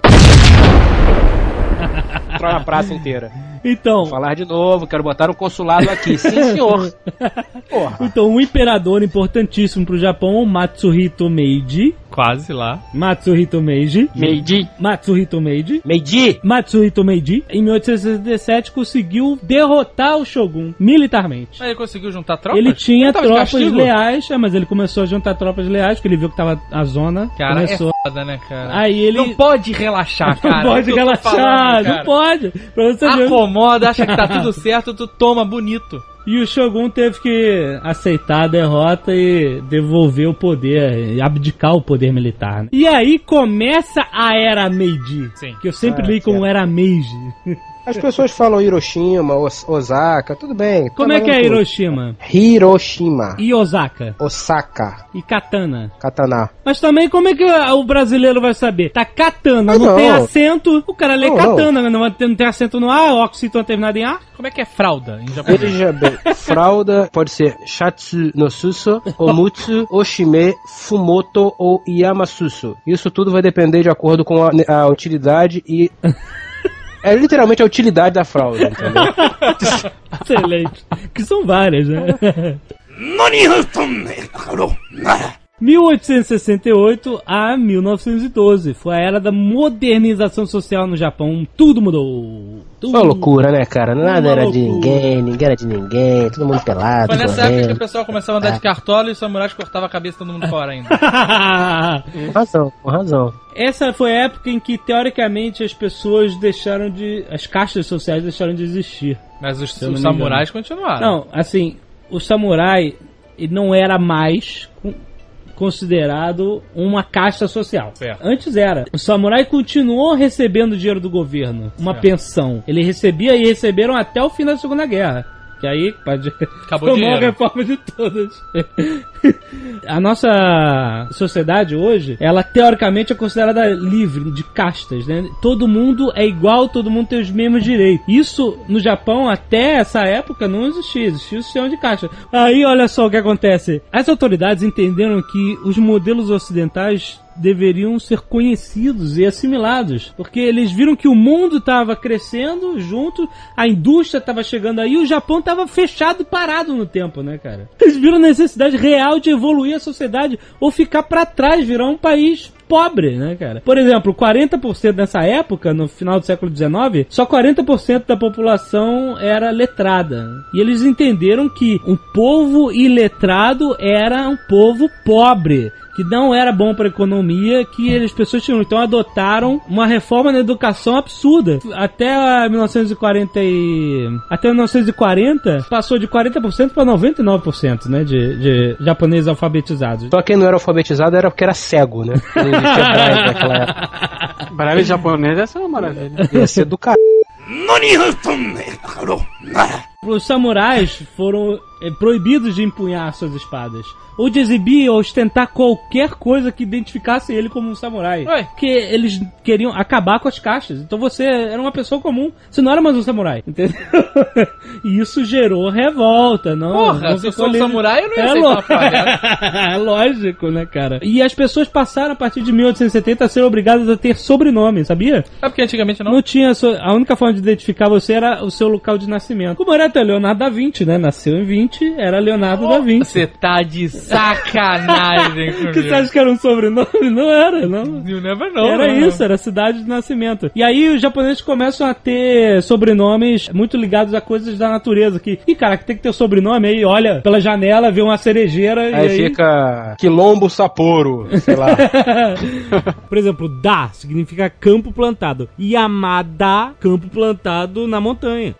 Speaker 5: Destrói a praça inteira.
Speaker 2: Então,
Speaker 5: Vou falar de novo, quero botar um consulado aqui. Sim, senhor. (laughs) Porra.
Speaker 2: então um imperador importantíssimo pro Japão, o Matsuhito Meiji,
Speaker 4: quase lá.
Speaker 2: Matsuhito Meiji.
Speaker 3: Meiji.
Speaker 2: Matsuhito Meiji.
Speaker 5: Meiji!
Speaker 2: Matsuhito Meiji, em 1867, conseguiu derrotar o Shogun militarmente.
Speaker 4: Aí ele conseguiu juntar tropas?
Speaker 2: Ele tinha
Speaker 4: de
Speaker 2: tropas leais, é, mas ele começou a juntar tropas leais, porque ele viu que tava a zona.
Speaker 4: Cara,
Speaker 2: começou.
Speaker 4: é foda, né, cara?
Speaker 2: Aí ele.
Speaker 4: Não pode relaxar, (laughs) cara.
Speaker 2: não
Speaker 4: É
Speaker 2: pode relaxar,
Speaker 4: falando,
Speaker 2: não pode. Pra você ver.
Speaker 4: Acomoda, acha que tá tudo certo, tu toma bonito.
Speaker 2: E o Shogun teve que aceitar a derrota e devolver o poder, e abdicar o poder militar. né? E aí começa a Era Meiji.
Speaker 4: Sim.
Speaker 2: Que eu sempre
Speaker 5: Ah,
Speaker 2: li como. Era Meiji. (laughs)
Speaker 5: As pessoas falam Hiroshima, Os- Osaka, tudo bem.
Speaker 2: Como é que é. Hiroshima?
Speaker 5: Hiroshima,
Speaker 2: E Osaka?
Speaker 5: Osaka,
Speaker 2: E Katana?
Speaker 5: Katana.
Speaker 2: Mas também como é que o brasileiro vai saber? Tá katana,
Speaker 5: Ah,
Speaker 2: não,
Speaker 5: não.
Speaker 2: tem acento, o cara lê
Speaker 5: Não,
Speaker 2: katana, não. não tem acento no A, oxítona terminado em A.
Speaker 4: Como é que é fralda em japonês?
Speaker 5: Veja bem, fralda pode ser Shatsu no Suso, Omutsu, Oshime, Fumoto ou Yamasuso. Isso tudo vai depender de acordo com a, a utilidade e. É literalmente a utilidade da fralda, entendeu? (laughs)
Speaker 2: Excelente. que são várias, né? 1868 a 1912 foi a era da modernização social no Japão. Tudo mudou. Tudo.
Speaker 5: Uma loucura, né, cara? Nada era de
Speaker 2: loucura.
Speaker 5: ninguém, ninguém era de ninguém, todo mundo pelado,
Speaker 4: Foi nessa época que o
Speaker 5: correndo.
Speaker 4: pessoal começava a andar de cartola e os samurais cortavam a cabeça de todo mundo fora ainda. (laughs)
Speaker 5: Com razão, com razão.
Speaker 2: Essa foi a época em que, teoricamente, as pessoas deixaram de. As castas sociais deixaram de existir.
Speaker 4: Mas os, os samurais continuaram.
Speaker 2: Não, assim, o samurai ele não era mais considerado uma casta social.
Speaker 4: Certo.
Speaker 2: Antes era. O samurai continuou recebendo dinheiro do governo, uma
Speaker 4: Certo.
Speaker 2: pensão. Ele recebia e receberam até o fim da Segunda Guerra. Que aí pode...
Speaker 4: Acabou
Speaker 2: foi a maior reforma de todas. (laughs) a nossa sociedade hoje, ela teoricamente é considerada livre de castas, né? Todo mundo é igual, todo mundo tem os mesmos direitos. Isso no Japão até essa época não existia, existia o sistema de castas. Aí olha só o que acontece. As autoridades entenderam que os modelos ocidentais deveriam ser conhecidos e assimilados, porque eles viram que o mundo estava crescendo junto, a indústria estava chegando aí, o Japão estava fechado e parado no tempo, né, cara? Eles viram a necessidade real de evoluir a sociedade ou ficar para trás, virar um país pobre, né, cara? Por exemplo, 40% nessa época, no final do século XIX, só 40% da população era letrada. E eles entenderam que um povo iletrado era um povo pobre que não era bom para a economia, que as pessoas tinham. Então adotaram uma reforma na educação absurda. Até a 1940 e... até 1940 passou de 40% para 99%, né, de, de japoneses alfabetizados.
Speaker 5: Só quem não era alfabetizado era porque era cego, né? (laughs) Braille naquela época.
Speaker 3: Braille japonês essa é uma maravilha.
Speaker 5: Ia ser do cara.
Speaker 2: Os samurais foram proibidos de empunhar suas espadas. Ou de exibir ou ostentar qualquer coisa que identificasse ele como um samurai.
Speaker 4: Ué.
Speaker 2: Porque eles queriam acabar com as caixas. Então você era uma pessoa comum. Você não era mais um samurai. Entendeu? (laughs) e isso gerou revolta. Não,
Speaker 4: Porra,
Speaker 2: não
Speaker 4: se sou um samurai, eu não ia
Speaker 2: É
Speaker 4: aceitar.
Speaker 2: É (laughs) Lógico, né, cara? E as pessoas passaram a partir de 1870 a ser obrigadas a ter sobrenome, sabia?
Speaker 4: É porque antigamente não.
Speaker 2: Não tinha. so- A única forma de identificar você era o seu local de nascimento. Como era até Leonardo da Vinci, né? Nasceu em 20, era Leonardo da Vinci.
Speaker 4: Você tá de sacanagem (laughs)
Speaker 2: Que você
Speaker 4: comigo.
Speaker 2: acha que era um sobrenome? Não era, não.
Speaker 4: You never know.
Speaker 2: Era
Speaker 4: né?
Speaker 2: isso, era cidade de nascimento. E aí os japoneses começam a ter sobrenomes muito ligados a coisas da natureza. Que, e cara, que tem que ter sobrenome aí, olha pela janela, vê uma cerejeira e
Speaker 5: Aí
Speaker 2: aí.
Speaker 5: fica Quilombo Sapporo, sei lá. (laughs)
Speaker 2: Por exemplo, Da significa campo plantado. Yamada, campo plantado na montanha.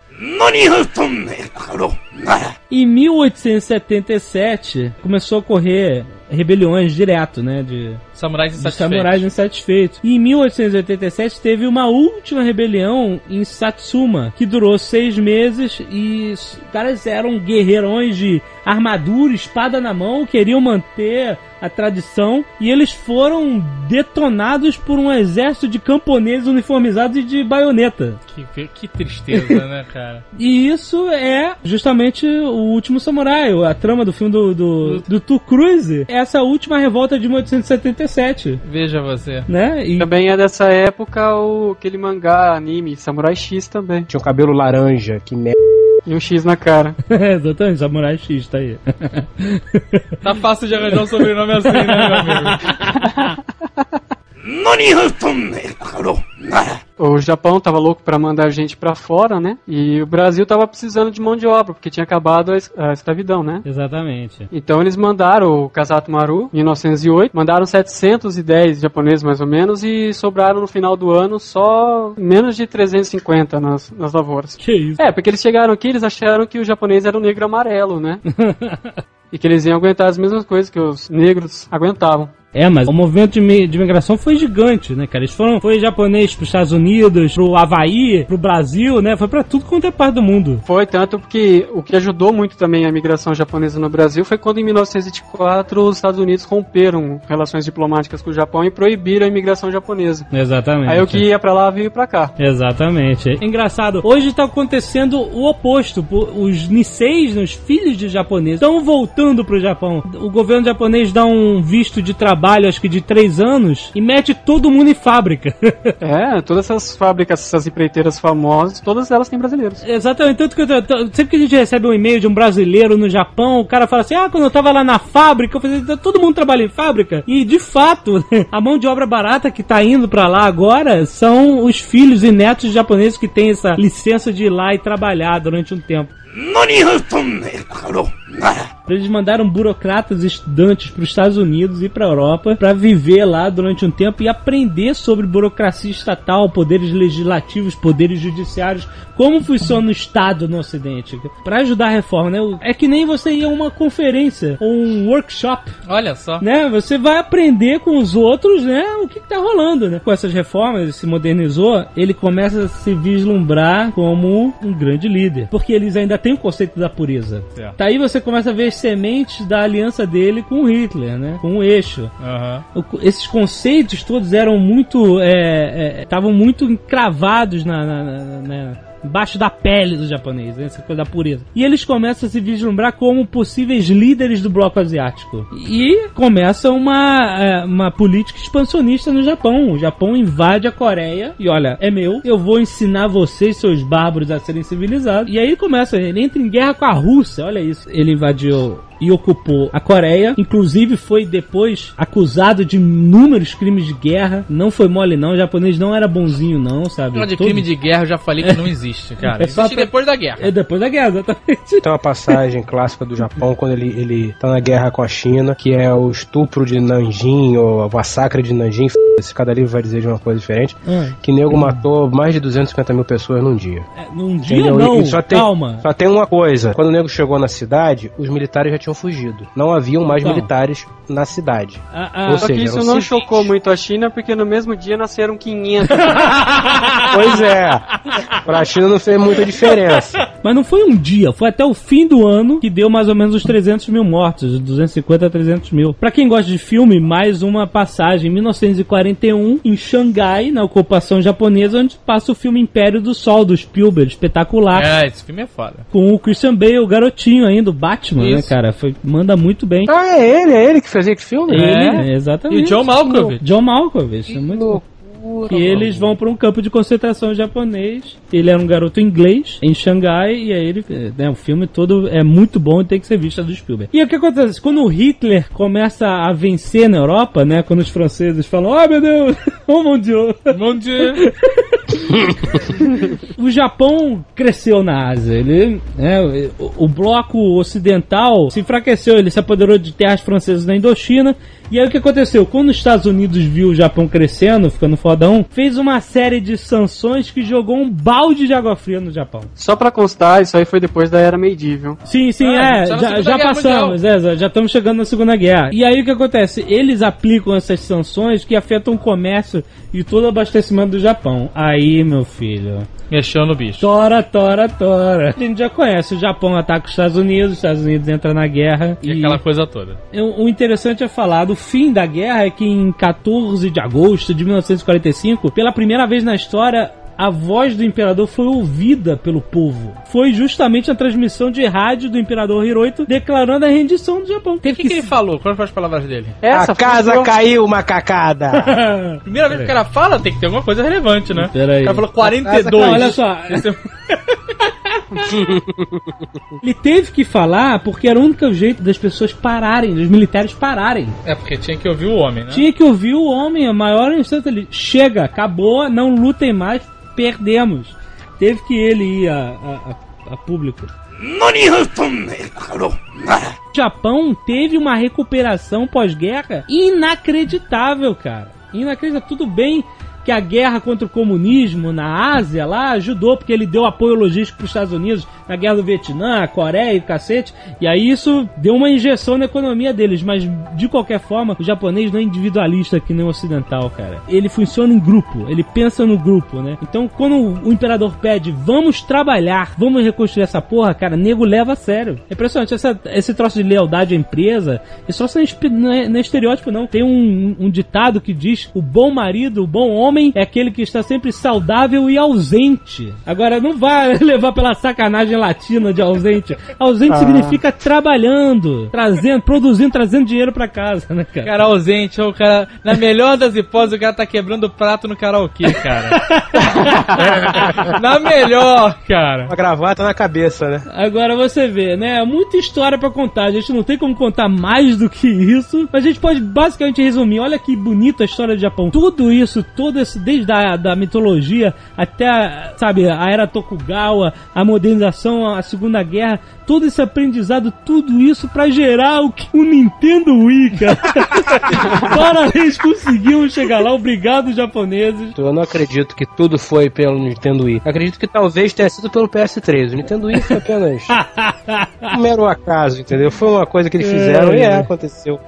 Speaker 2: Em 1877 começou a ocorrer rebeliões direto, né, de,
Speaker 4: Samurais
Speaker 2: de
Speaker 4: insatisfeitos.
Speaker 2: samurais insatisfeitos. E em 1887 teve uma última rebelião em Satsuma, que durou seis meses e os caras eram guerreirões de armadura, espada na mão, queriam manter a tradição e eles foram detonados por um exército de camponeses uniformizados e de baioneta.
Speaker 4: Que, que tristeza, né, cara? (laughs)
Speaker 2: E isso é justamente o último samurai, a trama do filme do, do, do Tom Cruise. Essa última revolta de 1877,
Speaker 4: Veja você.
Speaker 2: né? E
Speaker 3: Também é dessa época o aquele mangá, anime, Samurai X também.
Speaker 5: Tinha o cabelo laranja, que merda.
Speaker 3: E um X na cara. (laughs)
Speaker 2: Exatamente, Samurai X, tá aí.
Speaker 4: Tá fácil de arranjar um sobrenome assim, né, meu amigo? (laughs)
Speaker 3: O Japão tava louco pra mandar gente pra fora, né? E o Brasil tava precisando de mão de obra, porque tinha acabado a escravidão, né?
Speaker 2: Exatamente.
Speaker 3: Então eles mandaram o Kazato Maru em 1908, mandaram 710 japoneses mais ou menos e sobraram no final do ano só menos de 350 nas, nas lavouras.
Speaker 2: Que isso?
Speaker 3: É, porque eles chegaram aqui, eles acharam que o japonês era o negro amarelo, né? (laughs) e que eles iam aguentar as mesmas coisas que os negros aguentavam.
Speaker 2: É, mas o movimento de, de migração foi gigante, né, cara? Eles foram, foi japonês pros Estados Unidos, pro Havaí, pro Brasil, né? Foi pra tudo quanto é parte do mundo.
Speaker 3: Foi tanto porque o que ajudou muito também a migração japonesa no Brasil foi quando em 1924 os Estados Unidos romperam relações diplomáticas com o Japão e proibiram a imigração japonesa.
Speaker 2: Exatamente.
Speaker 3: Aí o que ia pra lá veio pra cá.
Speaker 2: Exatamente. É engraçado. Hoje tá acontecendo o oposto. Os Niseis, né, os filhos de japoneses, estão voltando pro Japão. O governo japonês dá um visto de trabalho, acho que de três anos, e mete todo mundo em fábrica. (laughs)
Speaker 3: É, todas essas fábricas, essas empreiteiras famosas, todas elas têm brasileiros.
Speaker 2: Exatamente, tanto que eu, sempre que a gente recebe um e-mail de um brasileiro no Japão, o cara fala assim: Ah, quando eu tava lá na fábrica, eu falei, "Tá todo mundo trabalha em fábrica. E de fato, (laughs) a mão de obra barata que tá indo pra lá agora são os filhos e netos japoneses que têm essa licença de ir lá e trabalhar durante um tempo. Eles mandaram burocratas estudantes para os Estados Unidos e para a Europa para viver lá durante um tempo e aprender sobre burocracia estatal, poderes legislativos, poderes judiciários, como funciona o Estado no Ocidente, para ajudar a reforma. Né? É que nem você ir a uma conferência ou um workshop
Speaker 4: Olha só.
Speaker 2: né? Você vai aprender com os outros, né? O que, que tá rolando, né? Com essas reformas, ele se modernizou, ele começa a se vislumbrar como um grande líder. Porque eles ainda têm o conceito da pureza.
Speaker 4: Certo.
Speaker 2: Daí você começa a ver as sementes da aliança dele com o Hitler, né? Com o eixo. O- esses conceitos todos eram muito. estavam muito encravados na, na- na- na- embaixo da pele do japonês, né? essa coisa da pureza. E eles começam a se vislumbrar como possíveis líderes do bloco asiático. E começa uma, é, uma política expansionista no Japão. O Japão invade a Coreia e olha, é meu, eu vou ensinar vocês, seus bárbaros, a serem civilizados. E aí começa, ele entra em guerra com a Rússia, olha isso. Ele invadiu e ocupou a Coreia. Inclusive foi depois acusado de inúmeros crimes de guerra. Não foi mole não, o japonês não era bonzinho não, sabe?
Speaker 4: Negócio de
Speaker 2: Todo-
Speaker 4: crime de guerra eu já falei que não existe, (laughs) cara.
Speaker 2: É só
Speaker 4: Existe
Speaker 2: pra-
Speaker 4: depois da guerra.
Speaker 2: É depois da guerra, exatamente.
Speaker 5: Tem uma passagem clássica do Japão quando ele, ele tá na guerra com a China, que é o estupro de Nanjing, ou o massacre de Nanjing, f***, cada livro vai dizer de uma coisa diferente,
Speaker 2: Ah,
Speaker 5: que nego matou mais de 250 mil pessoas num dia.
Speaker 2: é, num dia
Speaker 5: Entendeu?
Speaker 2: não,
Speaker 5: E só tem,
Speaker 2: calma.
Speaker 5: Só tem uma coisa, quando o nego chegou na cidade, os militares já tinham fugido. Não haviam mais
Speaker 2: Então.
Speaker 5: militares na cidade.
Speaker 2: A- a-
Speaker 5: Ou
Speaker 3: Só que
Speaker 5: seja,
Speaker 3: isso
Speaker 5: eram
Speaker 3: não
Speaker 5: civis.
Speaker 3: chocou muito a China, porque no mesmo dia nasceram 500. (laughs)
Speaker 5: Pois é, pra China não fez muita diferença. (laughs)
Speaker 2: Mas não foi um dia, foi até o fim do ano que deu mais ou menos os 300 mil mortos, de 250 a 300 mil. Pra quem gosta de filme, mais uma passagem em 1941, em Xangai, na ocupação japonesa, onde passa o filme Império do Sol, do Spielberg, espetacular.
Speaker 4: É, esse filme é foda.
Speaker 2: Com o Christian Bale, o garotinho ainda, o Batman, né,
Speaker 4: Isso.
Speaker 2: cara? Foi, manda muito bem.
Speaker 5: Ah, é ele, é ele que fazia esse filme?
Speaker 2: Ele,
Speaker 4: É.
Speaker 2: exatamente.
Speaker 4: E o John Malkovich.
Speaker 2: John Malkovich, é muito bom. E eles vão para um campo de concentração japonês. Ele era um garoto inglês em Xangai e aí ele, né, o filme todo é muito bom e tem que ser visto do Spielberg. E o que acontece? Quando o Hitler começa a vencer na Europa, né, quando os franceses falam: "Oh, meu Deus, (laughs) oh mon Dieu".
Speaker 4: Bom dia. (laughs)
Speaker 2: O Japão cresceu na Ásia. Ele, né, o, o bloco ocidental se enfraqueceu. Ele se apoderou de terras francesas na Indochina. E aí o que aconteceu? Quando os Estados Unidos viu o Japão crescendo, ficando fodão, fez uma série de sanções que jogou um balde de água fria no Japão.
Speaker 3: Só pra constar, isso aí foi depois da era Meiji, viu?
Speaker 2: Sim, sim,
Speaker 4: Ah,
Speaker 2: é.
Speaker 4: já
Speaker 2: Já, passamos, é, já- estamos chegando na Segunda Guerra. E aí o que acontece? Eles aplicam essas sanções que afetam o comércio e todo o abastecimento do Japão. Aí, meu filho.
Speaker 4: Mexeu no bicho.
Speaker 2: Tora, tora, tora. A gente já conhece, o Japão ataca os Estados Unidos, os Estados Unidos entra na guerra.
Speaker 4: E aquela coisa toda.
Speaker 2: O o interessante é falar do fim da guerra é que em 14 de agosto de 1945, pela primeira vez na história, a voz do imperador foi ouvida pelo povo. Foi justamente a transmissão de rádio do imperador Hirohito declarando a rendição do Japão.
Speaker 4: O que, que, ele falou? Quais foram as palavras dele?
Speaker 3: Essa
Speaker 5: a casa
Speaker 3: foi-
Speaker 5: caiu, macacada! (laughs)
Speaker 4: Primeira vez que o cara fala, tem que ter alguma coisa relevante, né?
Speaker 2: Pera aí.
Speaker 4: O cara falou
Speaker 2: Não,
Speaker 4: 42.
Speaker 2: olha só. (laughs) (laughs) Ele teve que falar porque era o único jeito das pessoas pararem, dos militares pararem.
Speaker 4: É porque tinha que ouvir o homem, né?
Speaker 2: Tinha que ouvir o homem, a maior instante ali. Chega, acabou, não lutem mais, perdemos. Teve que ele ir a, a, a público. O Japão teve uma recuperação pós-guerra inacreditável, cara. Inacreditável. Tudo bem que a guerra contra o comunismo na Ásia lá ajudou, porque ele deu apoio logístico para os Estados Unidos na guerra do Vietnã, Coreia e cacete. E aí isso deu uma injeção na economia deles, mas de qualquer forma, o japonês não é individualista que nem o ocidental, cara. Ele funciona em grupo, ele pensa no grupo, né? Então quando o imperador pede, vamos trabalhar, vamos reconstruir essa porra, cara, nego leva a sério. É impressionante, essa, esse troço de lealdade à empresa, isso só não é, não é estereótipo, não. Tem um, um ditado que diz: o bom marido, o bom homem homem é aquele que está sempre saudável e ausente. Agora, não vai (laughs) levar pela sacanagem latina de ausente. Ausente ah. significa trabalhando, trazendo, produzindo, trazendo dinheiro pra casa, né, cara?
Speaker 4: Cara ausente, ou o cara, na melhor das hipóteses, o cara tá quebrando o prato no karaokê, cara. (laughs) na melhor, cara.
Speaker 5: Uma gravata na cabeça, né?
Speaker 2: Agora você vê, né? Muita história para contar. A gente não tem como contar mais do que isso, mas a gente pode basicamente resumir. Olha que bonita a história do Japão. Tudo isso, todo esse desde a da mitologia até, sabe, a era Tokugawa, a modernização, a Segunda Guerra, todo esse aprendizado, tudo isso para gerar o que o Nintendo Wii, cara. (laughs) Parabéns, conseguimos chegar lá. Obrigado, japoneses.
Speaker 5: Eu não acredito que tudo foi pelo Nintendo Wii. acredito que talvez tenha sido pelo PS3. O Nintendo Wii foi apenas (laughs) um mero acaso, entendeu? Foi uma coisa que eles fizeram é. e é, aconteceu.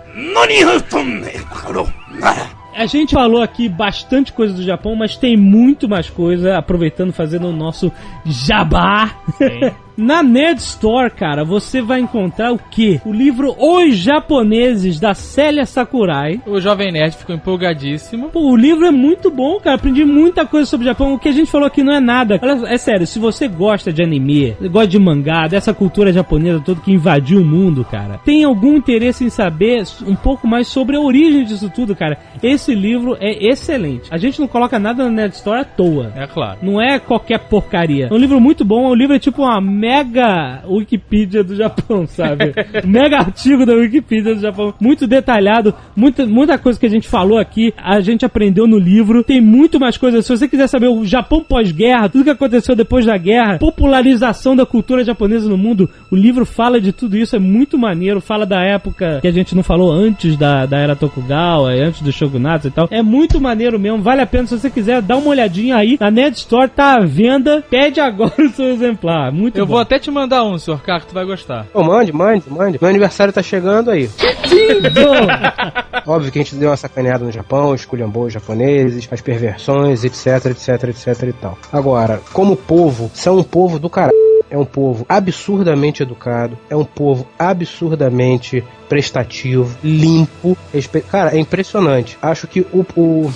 Speaker 2: A gente falou aqui bastante coisa do Japão, mas tem muito mais coisa, aproveitando fazendo o nosso jabá. Sim. (laughs) Na Nerd Store, cara, você vai encontrar o quê? O livro Os Japoneses, da Célia Sakurai.
Speaker 4: O Jovem Nerd ficou empolgadíssimo.
Speaker 2: Pô, o livro é muito bom, cara. Aprendi muita coisa sobre o Japão. O que a gente falou aqui não é nada. Olha, é sério, se você gosta de anime, gosta de mangá, dessa cultura japonesa toda que invadiu o mundo, cara, tem algum interesse em saber um pouco mais sobre a origem disso tudo, cara, esse livro é excelente. A gente não coloca nada na Nerd Store à toa.
Speaker 4: É claro.
Speaker 2: Não é qualquer porcaria. É um livro muito bom. O livro é tipo uma mega Wikipedia do Japão, sabe? (laughs) mega artigo da Wikipedia do Japão. Muito detalhado, muita, muita coisa que a gente falou aqui, a gente aprendeu no livro. Tem muito mais coisas. Se você quiser saber o Japão pós-guerra, tudo que aconteceu depois da guerra, popularização da cultura japonesa no mundo, o livro fala de tudo isso, é muito maneiro. Fala da época que a gente não falou antes da, da era Tokugawa, antes do Shogunato e tal. É muito maneiro mesmo, vale a pena. Se você quiser, dá uma olhadinha aí. A Nerd Store tá à venda. Pede agora o seu exemplar. Muito
Speaker 4: Eu
Speaker 2: bom.
Speaker 4: Vou até te mandar um, senhor Carlos, tu vai gostar.
Speaker 5: Oh, mande, mande, mande. Meu aniversário tá chegando aí. (laughs) Óbvio que a gente deu uma sacaneada no Japão, esculhambou os japoneses, as perversões, etc, etc, etc e tal. Agora, como povo, são um povo do caralho. É um povo absurdamente educado, é um povo absurdamente prestativo, limpo. Respe... Cara, é impressionante. Acho que o. o...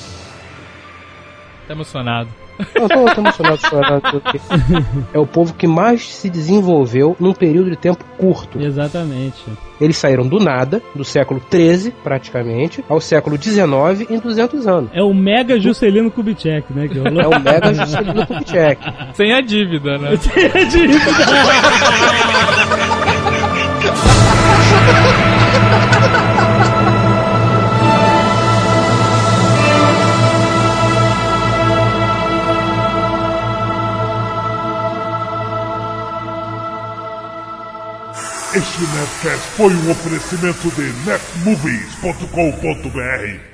Speaker 4: Tá emocionado.
Speaker 5: Não, tô, tô emocionado chorando é o povo que mais se desenvolveu num período de tempo curto.
Speaker 2: Exatamente.
Speaker 5: Eles saíram do nada, do século 13, praticamente, ao século 19 em 200 anos.
Speaker 2: É o Mega Juscelino Kubitschek, né? Que
Speaker 5: rolou. É o Mega Juscelino Kubitschek.
Speaker 4: Sem a dívida, né? (laughs)
Speaker 2: Sem a dívida. (laughs)
Speaker 1: Este Nerdcast foi um oferecimento de netmovies.com.br